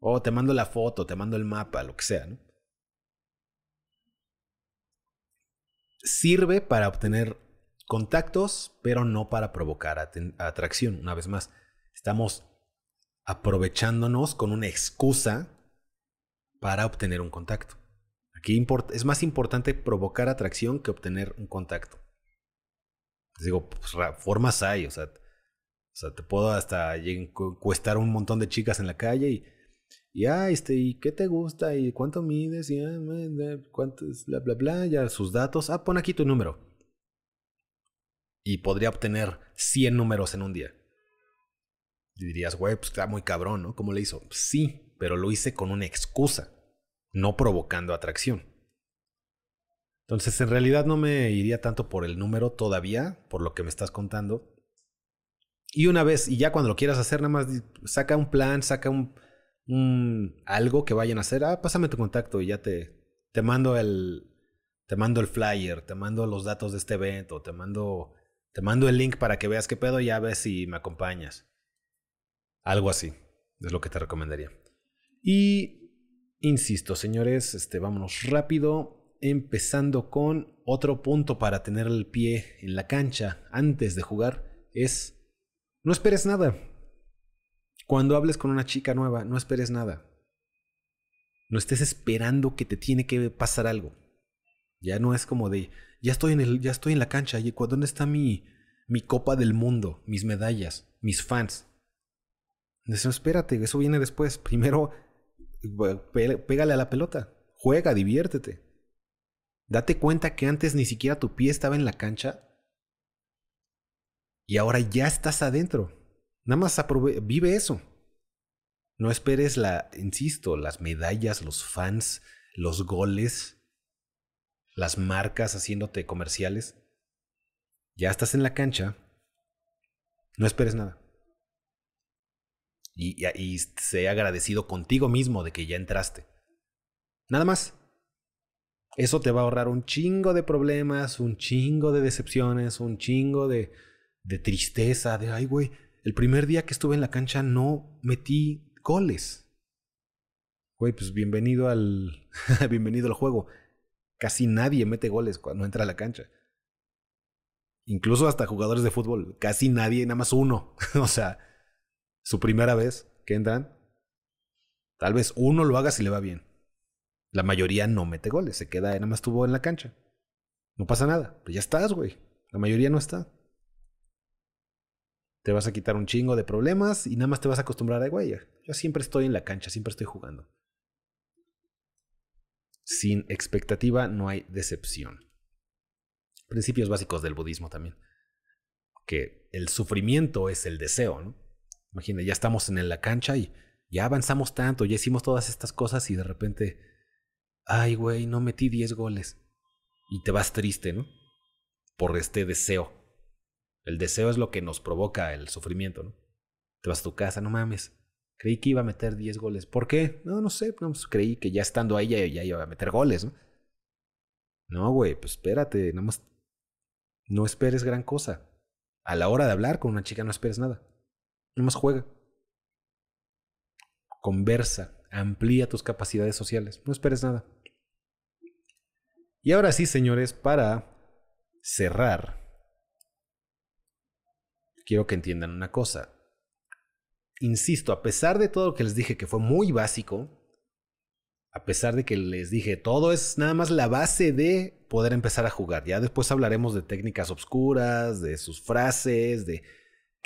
o te mando la foto, te mando el mapa, lo que sea. Sirve para obtener contactos, pero no para provocar atracción, una vez más. Estamos aprovechándonos con una excusa para obtener un contacto. Aquí es más importante provocar atracción que obtener un contacto. Les digo, pues, formas hay, o sea, te puedo hasta encuestar un montón de chicas en la calle y, y ah, este, ¿y qué te gusta? ¿Y cuánto mides? ¿Y ah, cuánto es? Bla, bla, bla, ya sus datos. Ah, pon aquí tu número. Y podría obtener 100 números en un día. Y dirías, güey, pues está muy cabrón, ¿no? ¿Cómo le hizo? Sí, pero lo hice con una excusa, no provocando atracción. Entonces, en realidad no me iría tanto por el número todavía, por lo que me estás contando. Y una vez, y ya cuando lo quieras hacer, nada más saca un plan, saca un, algo que vayan a hacer. Ah, pásame tu contacto y ya te, te mando el, te mando el flyer, te mando los datos de este evento, te mando, te mando el link para que veas qué pedo y ya ves si me acompañas. Algo así, es lo que te recomendaría. Y insisto, señores, este, vámonos rápido, empezando con otro punto para tener el pie en la cancha antes de jugar, es no esperes nada. Cuando hables con una chica nueva, no esperes nada. No estés esperando que te tiene que pasar algo. Ya no es como de, ya estoy en el, ya estoy en la cancha, y ¿dónde está mi, mi copa del mundo, mis medallas, mis fans? Eso, espérate, eso viene después. Primero, pégale a la pelota. Juega, diviértete. Date cuenta que antes ni siquiera tu pie estaba en la cancha y ahora ya estás adentro. Nada más vive eso. No esperes la, insisto, las medallas, los fans, los goles, las marcas haciéndote comerciales. Ya estás en la cancha. No esperes nada y, y, sé agradecido contigo mismo de que ya entraste. Nada más. Eso te va a ahorrar un chingo de problemas, un chingo de decepciones, un chingo de, de tristeza, de, ay, güey, el primer día que estuve en la cancha no metí goles. Güey, pues bienvenido al, bienvenido al juego. Casi nadie mete goles cuando entra a la cancha. Incluso hasta jugadores de fútbol. Casi nadie, nada más uno. o sea, su primera vez que entran, tal vez uno lo haga si le va bien. La mayoría no mete goles, se queda, nada más estuvo en la cancha. No pasa nada, pues ya estás, güey. La mayoría no está. Te vas a quitar un chingo de problemas y nada más te vas a acostumbrar a, güey, yo siempre estoy en la cancha, siempre estoy jugando. Sin expectativa no hay decepción. Principios básicos del budismo también. Que el sufrimiento es el deseo, ¿no? Imagina, ya estamos en la cancha y ya avanzamos tanto, ya hicimos todas estas cosas y de repente, ay, güey, no metí 10 goles. Y te vas triste, ¿no? Por este deseo. El deseo es lo que nos provoca el sufrimiento, ¿no? Te vas a tu casa, no mames. Creí que iba a meter 10 goles. ¿Por qué? No, no sé. No, pues creí que ya estando ahí ya, ya iba a meter goles, ¿no? No, güey, pues espérate. Nada más no esperes gran cosa. A la hora de hablar con una chica no esperes nada. Nada más juega. Conversa. Amplía tus capacidades sociales. No esperes nada. Y ahora sí, señores, para cerrar, quiero que entiendan una cosa. Insisto, a pesar de todo lo que les dije que fue muy básico, a pesar de que les dije todo es nada más la base de poder empezar a jugar. Ya después hablaremos de técnicas obscuras, de sus frases, de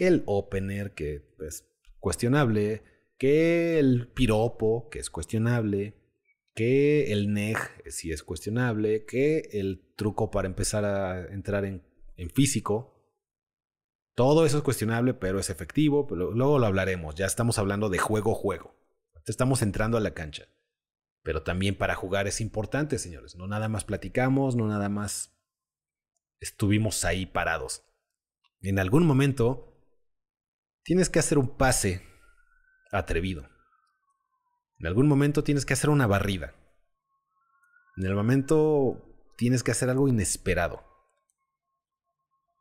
que el opener, que es cuestionable, que el piropo, que es cuestionable, que el neg, si es cuestionable, que el truco para empezar a entrar en, en físico, todo eso es cuestionable, pero es efectivo, pero luego lo hablaremos, ya estamos hablando de juego-juego, estamos entrando a la cancha. Pero también para jugar es importante, señores, no nada más platicamos, no nada más estuvimos ahí parados. En algún momento tienes que hacer un pase atrevido. En algún momento tienes que hacer una barrida. En el momento tienes que hacer algo inesperado.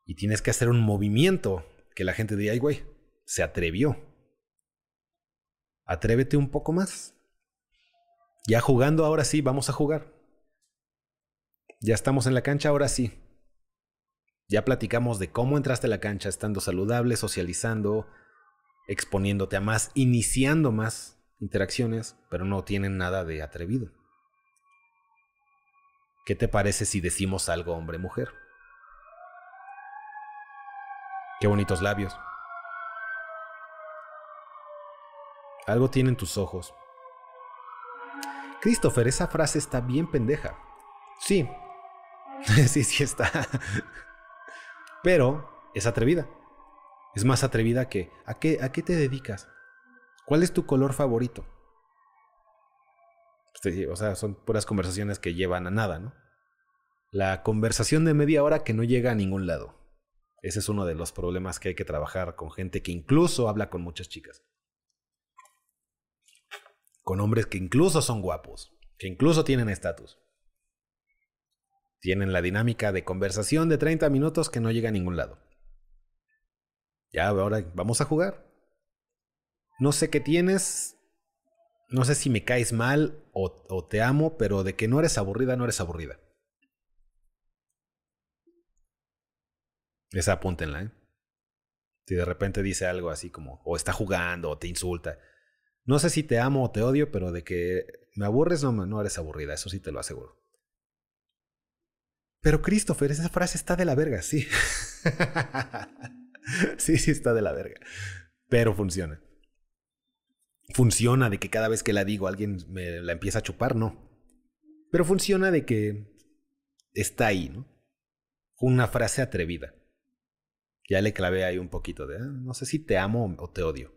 Y tienes que hacer un movimiento que la gente diga, ay güey, se atrevió. Atrévete un poco más. Ya jugando, ahora sí, vamos a jugar. Ya estamos en la cancha, ahora sí. Ya platicamos de cómo entraste a la cancha estando saludable, socializando, exponiéndote a más, iniciando más interacciones, pero no tienen nada de atrevido. ¿Qué te parece si decimos algo hombre-mujer? Qué bonitos labios. Algo tienen tus ojos. Christopher, esa frase está bien pendeja. Sí. sí, sí está. Pero es atrevida. Es más atrevida que ¿a qué, ¿a qué te dedicas? ¿Cuál es tu color favorito? o sea, son puras conversaciones que llevan a nada, ¿no? La conversación de media hora que no llega a ningún lado. Ese es uno de los problemas que hay que trabajar con gente que incluso habla con muchas chicas. Con hombres que incluso son guapos, que incluso tienen estatus. Tienen la dinámica de conversación de 30 minutos que no llega a ningún lado. Ya, ahora vamos a jugar no sé qué tienes, no sé si me caes mal o, te amo, pero de que no eres aburrida, no eres aburrida. Esa apúntenla, ¿eh? Si de repente dice algo así como, o está jugando, o te insulta. No sé si te amo o te odio, pero de que me aburres, no, no eres aburrida, eso sí te lo aseguro. Pero Christopher, esa frase está de la verga, sí. sí, sí está de la verga. Pero funciona funciona de que cada vez que la digo alguien me la empieza a chupar, no. Pero funciona de que está ahí, ¿no? Una frase atrevida. Ya le clavé ahí un poquito de, ah, no sé si te amo o te odio.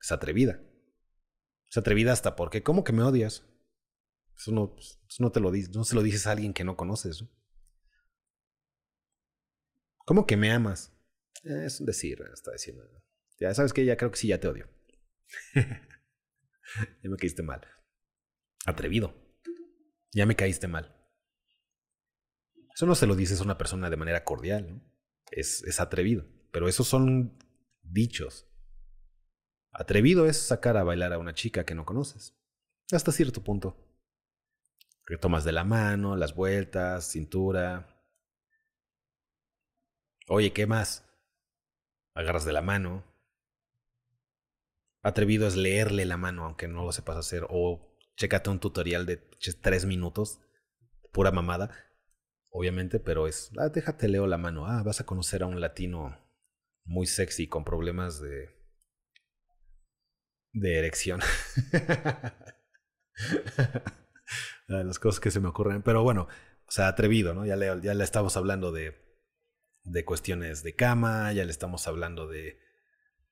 Es atrevida. Es atrevida hasta porque, ¿cómo que me odias? Eso no, eso no te lo no se lo dices a alguien que no conoces. ¿no? ¿Cómo que me amas? es un decir, está diciendo. Ya sabes que ya creo que sí, ya te odio. ya me caíste mal. Atrevido. Ya me caíste mal. Eso no se lo dices a una persona de manera cordial, ¿no? Es, es atrevido. Pero esos son dichos. Atrevido es sacar a bailar a una chica que no conoces. Hasta cierto punto. Que tomas de la mano, las vueltas, cintura. Oye, ¿qué más? Agarras de la mano, atrevido es leerle la mano, aunque no lo sepas hacer, o chécate un tutorial de tres minutos, pura mamada, obviamente, pero es, ah, déjate leo la mano, ah, vas a conocer a un latino muy sexy con problemas de de erección. Las cosas que se me ocurren, pero bueno, o sea, atrevido, ¿no? Ya ya le estamos hablando de, de cuestiones de cama, ya le estamos hablando de,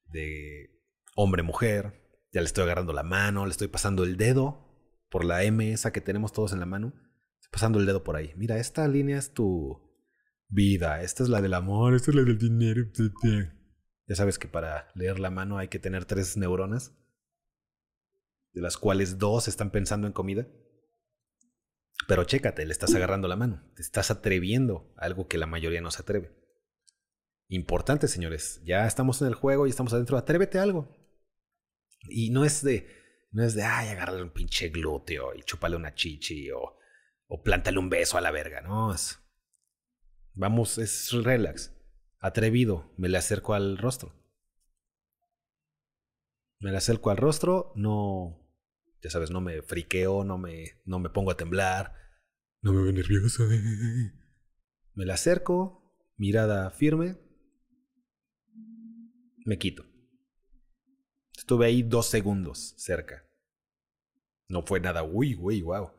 de hombre-mujer, ya le estoy agarrando la mano, le estoy pasando el dedo por la M esa que tenemos todos en la mano, pasando el dedo por ahí. Mira, esta línea es tu vida, esta es la del amor, esta es la del dinero. Ya sabes que para leer la mano hay que tener tres neuronas. de las cuales dos están pensando en comida. Pero chécate, le estás agarrando la mano, te estás atreviendo a algo que la mayoría no se atreve. Importante, señores, ya estamos en el juego y estamos adentro, atrévete a algo. Y no es de, no es de, ay, agarrarle un pinche glúteo y chúpale una chichi o, o plántale un beso a la verga, no, es, vamos, es relax, atrevido, me le acerco al rostro. Me le acerco al rostro, no, ya sabes, no me friqueo, no me, no me pongo a temblar, no me veo nervioso. Me le acerco, mirada firme, me quito. Estuve ahí dos segundos cerca. No fue nada, uy, uy, wow.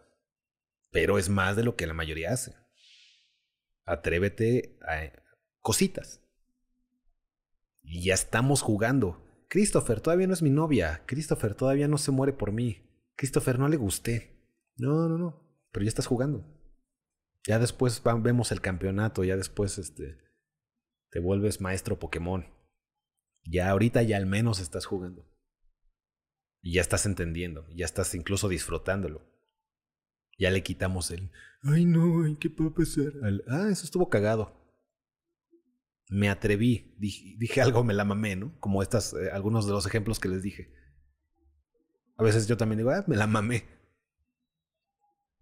Pero es más de lo que la mayoría hace. Atrévete a cositas. Y ya estamos jugando. Christopher todavía no es mi novia. Christopher todavía no se muere por mí. Christopher no le gusté. No, no, no. Pero ya estás jugando. Ya después vemos el campeonato, ya después este, te vuelves maestro Pokémon. Ya ahorita ya al menos estás jugando. Y ya estás entendiendo, ya estás incluso disfrutándolo. Ya le quitamos el, ay no, ¿qué puede pasar? ah, eso estuvo cagado. Me atreví, dije, algo, me la mamé, ¿no? Como estas, eh, algunos de los ejemplos que les dije. A veces yo también digo, ah, me la mamé.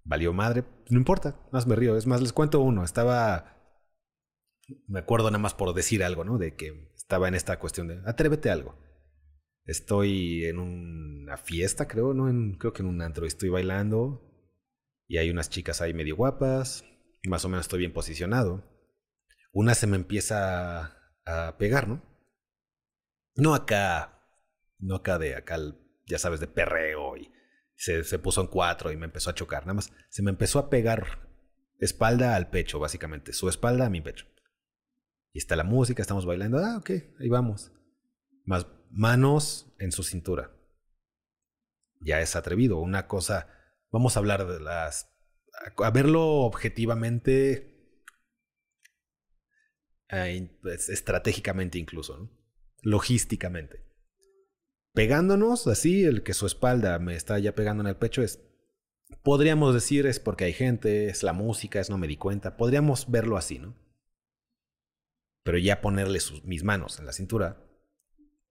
Valió madre, no importa, más me río. Es más, les cuento uno. Estaba. Me acuerdo nada más por decir algo, ¿no? De que estaba en esta cuestión de atrévete a algo. Estoy en una fiesta, creo, ¿no? Creo que en un antro. Estoy bailando y hay unas chicas ahí medio guapas. Más o menos estoy bien posicionado. Una se me empieza a pegar, ¿no? No acá, no acá de acá ya sabes, de perreo y se, se puso en cuatro y me empezó a chocar. Nada más se me empezó a pegar espalda al pecho, básicamente. Su espalda a mi pecho. Y está la música, estamos bailando. Ah, ok, ahí vamos. Más manos en su cintura. Ya es atrevido. Una cosa. Vamos a hablar de las. A verlo objetivamente. Pues, estratégicamente incluso, ¿no? Logísticamente pegándonos así, el que su espalda me está ya pegando en el pecho es, podríamos decir es porque hay gente, es la música, es no me di cuenta, podríamos verlo así, ¿no? Pero ya ponerle mis manos en la cintura,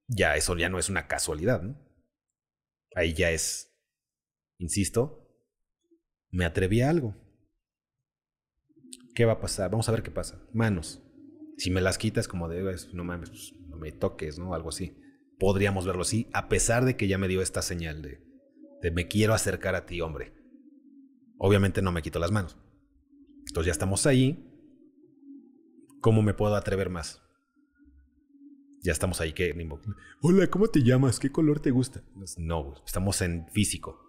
ya eso ya no es una casualidad, ¿no? Ahí ya es, insisto, me atreví a algo. ¿Qué va a pasar? Vamos a ver qué pasa. Manos. Si me las quitas como debes, no mames, pues, no me toques, ¿no? Algo así podríamos verlo así, a pesar de que ya me dio esta señal de, de me quiero acercar a ti, hombre. Obviamente no me quito las manos. Entonces ya estamos ahí. ¿Cómo me puedo atrever más? Ya estamos ahí, que Hola, ¿cómo te llamas? ¿Qué color te gusta? No, estamos en físico.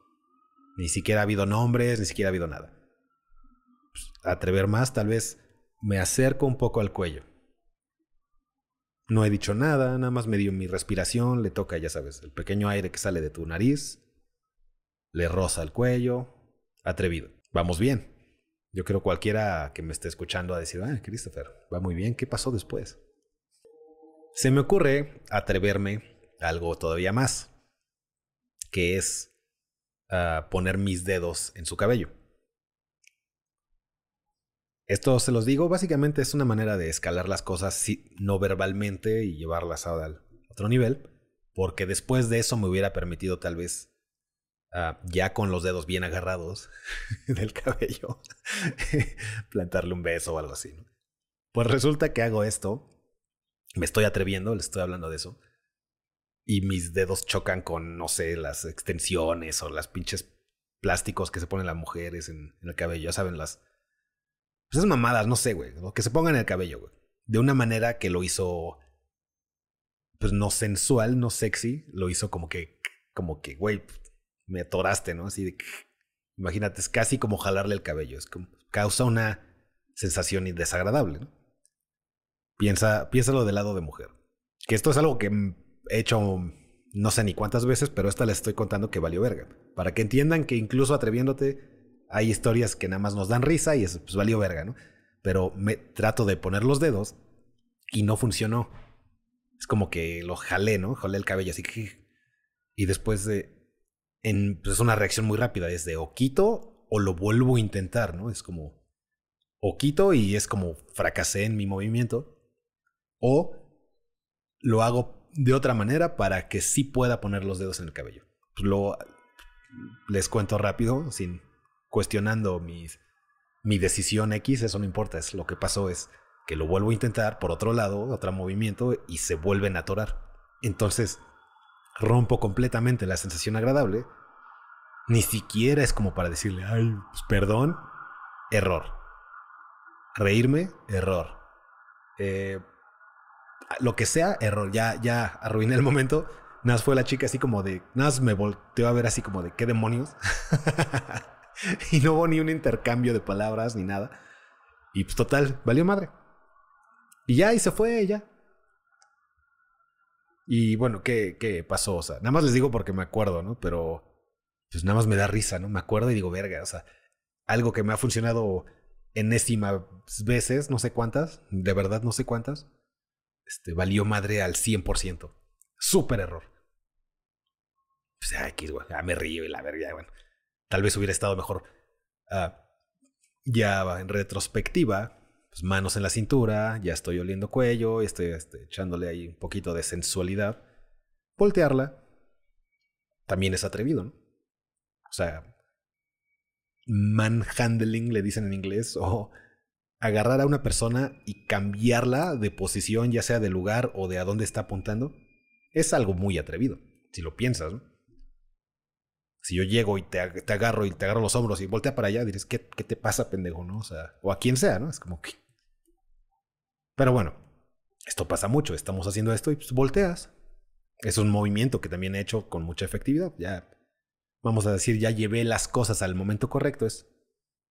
Ni siquiera ha habido nombres, ni siquiera ha habido nada. Pues, atrever más, tal vez me acerco un poco al cuello. No he dicho nada, nada más me dio mi respiración, le toca, ya sabes, el pequeño aire que sale de tu nariz, le roza el cuello, atrevido. Vamos bien. Yo creo cualquiera que me esté escuchando a decir, ah, Christopher, va muy bien, ¿qué pasó después? Se me ocurre atreverme a algo todavía más, que es ah, poner mis dedos en su cabello. Esto se los digo, básicamente es una manera de escalar las cosas no verbalmente y llevarlas a otro nivel, porque después de eso me hubiera permitido tal vez, ah, ya con los dedos bien agarrados del cabello, plantarle un beso o algo así. Pues resulta que hago esto, me estoy atreviendo, le estoy hablando de eso, y mis dedos chocan con, no sé, las extensiones o las pinches plásticos que se ponen las mujeres en, en el cabello, ya saben, las pues esas mamadas, no sé, güey. Que se pongan en el cabello, güey. De una manera que lo hizo. Pues no sensual, no sexy. Lo hizo como que. Como que, güey, me atoraste, ¿no? Así de. Imagínate, es casi como jalarle el cabello. Es como. Causa una sensación desagradable, ¿no? Piensa, piénsalo del lado de mujer. Que esto es algo que he hecho no sé ni cuántas veces, pero esta les estoy contando que valió verga. Para que entiendan que incluso atreviéndote hay historias que nada más nos dan risa y eso pues valió verga, ¿no? Pero me trato de poner los dedos y no funcionó. Es como que lo jalé, ¿no? Jalé el cabello así. Y después de... en, pues, es una reacción muy rápida, es de o quito o lo vuelvo a intentar, ¿no? Es como, o quito y es como fracasé en mi movimiento, o lo hago de otra manera para que sí pueda poner los dedos en el cabello. Pues lo, les cuento rápido, sin cuestionando mis, mi decisión X, eso no importa, es lo que pasó es que lo vuelvo a intentar por otro lado, otro movimiento y se vuelven a atorar. Entonces rompo completamente la sensación agradable. Ni siquiera es como para decirle, ay, pues, perdón, error. Reírme, error. Eh, lo que sea, error. Ya, ya arruiné el momento. Nada fue la chica así como de. Nada me volteó a ver así como de qué demonios. y no hubo ni un intercambio de palabras ni nada. Y pues total, valió madre. Y ya, y se fue ya. Y bueno, ¿qué, ¿qué pasó? O sea, nada más les digo porque me acuerdo, ¿no? Pero pues nada más me da risa, ¿no? Me acuerdo y digo, verga, o sea, algo que me ha funcionado enésimas veces, no sé cuántas, de verdad no sé cuántas, este, valió madre al 100%. Súper error. Pues, aquí, güey, ya me río y la verga, bueno. Tal vez hubiera estado mejor. Ah, ya en retrospectiva, pues manos en la cintura, ya estoy oliendo cuello, estoy este, echándole ahí un poquito de sensualidad. Voltearla también es atrevido, ¿no? O sea, manhandling le dicen en inglés, o agarrar a una persona y cambiarla de posición, ya sea de lugar o de a dónde está apuntando, es algo muy atrevido, si lo piensas, ¿no? Si yo llego y te, agarro y te agarro los hombros y voltea para allá, dices, ¿qué, ¿qué, te pasa, pendejo? ¿no? O sea, o a quien sea, ¿no? Es como que. Pero bueno, esto pasa mucho. Estamos haciendo esto y pues volteas. Es un movimiento que también he hecho con mucha efectividad. Ya, vamos a decir, ya llevé las cosas al momento correcto. Es,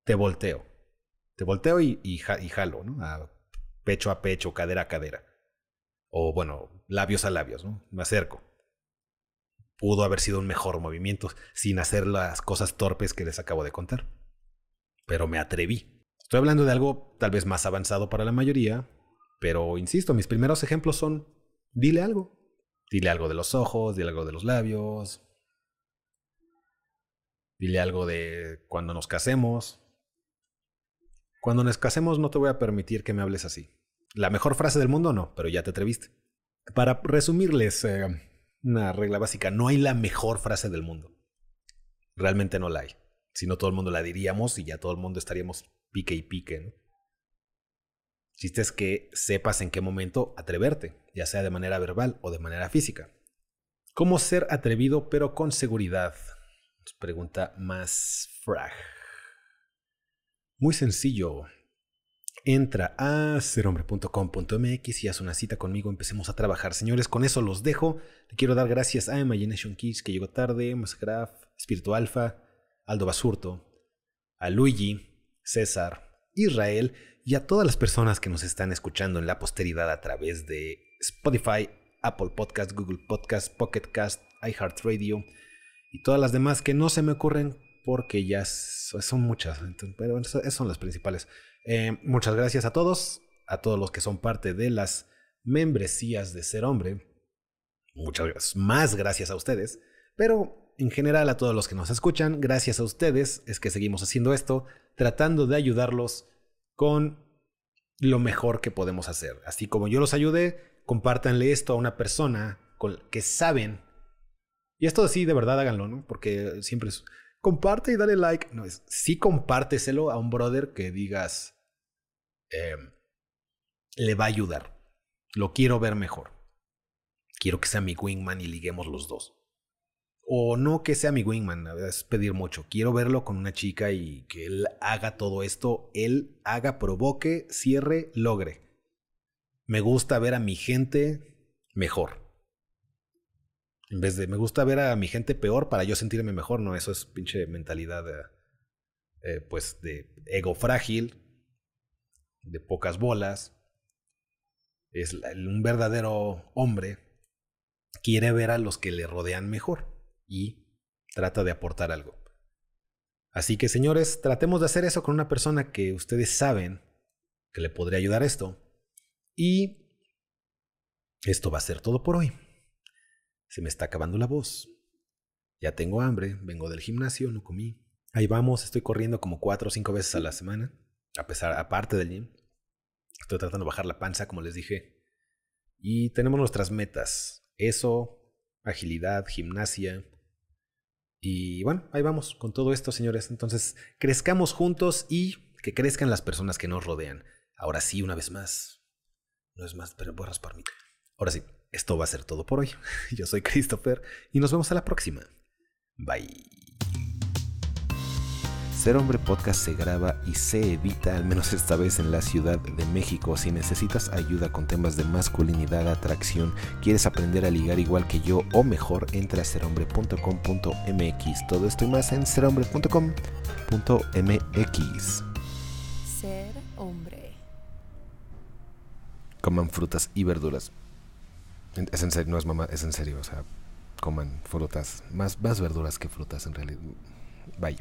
te volteo. Te volteo y, y, jalo, ¿no? Pecho a pecho, cadera a cadera. O bueno, labios a labios, ¿no? Me acerco. Pudo haber sido un mejor movimiento sin hacer las cosas torpes que les acabo de contar. Pero me atreví. Estoy hablando de algo tal vez más avanzado para la mayoría, pero insisto, mis primeros ejemplos son, dile algo. Dile algo de los ojos, dile algo de los labios. Dile algo de cuando nos casemos, cuando nos casemos no te voy a permitir que me hables así. La mejor frase del mundo no, pero ya te atreviste. Para resumirles eh, una regla básica, no hay la mejor frase del mundo. Realmente no la hay. Si no, todo el mundo la diríamos y ya todo el mundo estaríamos pique y pique. ¿no? Chiste es que sepas en qué momento atreverte, ya sea de manera verbal o de manera física. ¿Cómo ser atrevido pero con seguridad? Nos pregunta más frag. Muy sencillo. Entra a serhombre.com.mx y haz una cita conmigo. Empecemos a trabajar. Señores, con eso los dejo. Le quiero dar gracias a Imagination Kids que llegó tarde, Masgraf, Espíritu Alfa, Aldo Basurto, a Luigi, César, Israel y a todas las personas que nos están escuchando en la posteridad a través de Spotify, Apple Podcast, Google Podcast, Pocket Cast, iHeartRadio y todas las demás que no se me ocurren porque ya son muchas, pero esas son las principales. Eh, muchas gracias a todos, a todos los que son parte de las membresías de Ser Hombre. Muchas gracias, más gracias a ustedes, pero en general a todos los que nos escuchan, gracias a ustedes es que seguimos haciendo esto, tratando de ayudarlos con lo mejor que podemos hacer. Así como yo los ayudé, compártanle esto a una persona que saben. Y esto sí, de verdad háganlo, ¿no? Porque siempre es, comparte y dale like. No, es sí compárteselo a un brother que digas em, le va a ayudar. Lo quiero ver mejor. Quiero que sea mi wingman y liguemos los dos. O no que sea mi wingman, es pedir mucho. Quiero verlo con una chica y que él haga todo esto, él haga, provoque, cierre, logre. Me gusta ver a mi gente mejor. En vez de me gusta ver a mi gente peor para yo sentirme mejor, no, eso es pinche mentalidad eh, pues de ego frágil, de pocas bolas. Es un verdadero hombre quiere ver a los que le rodean mejor y trata de aportar algo. Así que señores, tratemos de hacer eso con una persona que ustedes saben que le podría ayudar esto. Y esto va a ser todo por hoy. Se me está acabando la voz. Ya tengo hambre, vengo del gimnasio, no comí. Ahí vamos, estoy corriendo como cuatro o cinco veces a la semana, a pesar, aparte del gym. Estoy tratando de bajar la panza, como les dije. Y tenemos nuestras metas. Eso, agilidad, gimnasia. Y bueno, ahí vamos con todo esto, señores. Entonces, crezcamos juntos y que crezcan las personas que nos rodean. Ahora sí, una vez más. No es más, pero voy a mi... Ahora sí, esto va a ser todo por hoy. Yo soy Christopher y nos vemos a la próxima. Bye. Ser Hombre Podcast se graba y se edita, al menos esta vez en la Ciudad de México. Si necesitas ayuda con temas de masculinidad, atracción, quieres aprender a ligar igual que yo o mejor, entra a serhombre.com.mx. Todo esto y más en serhombre.com.mx. Ser hombre. Coman frutas y verduras. Es en serio, no es mamá, es en serio. O sea, coman frutas, más, más verduras que frutas en realidad. Bye.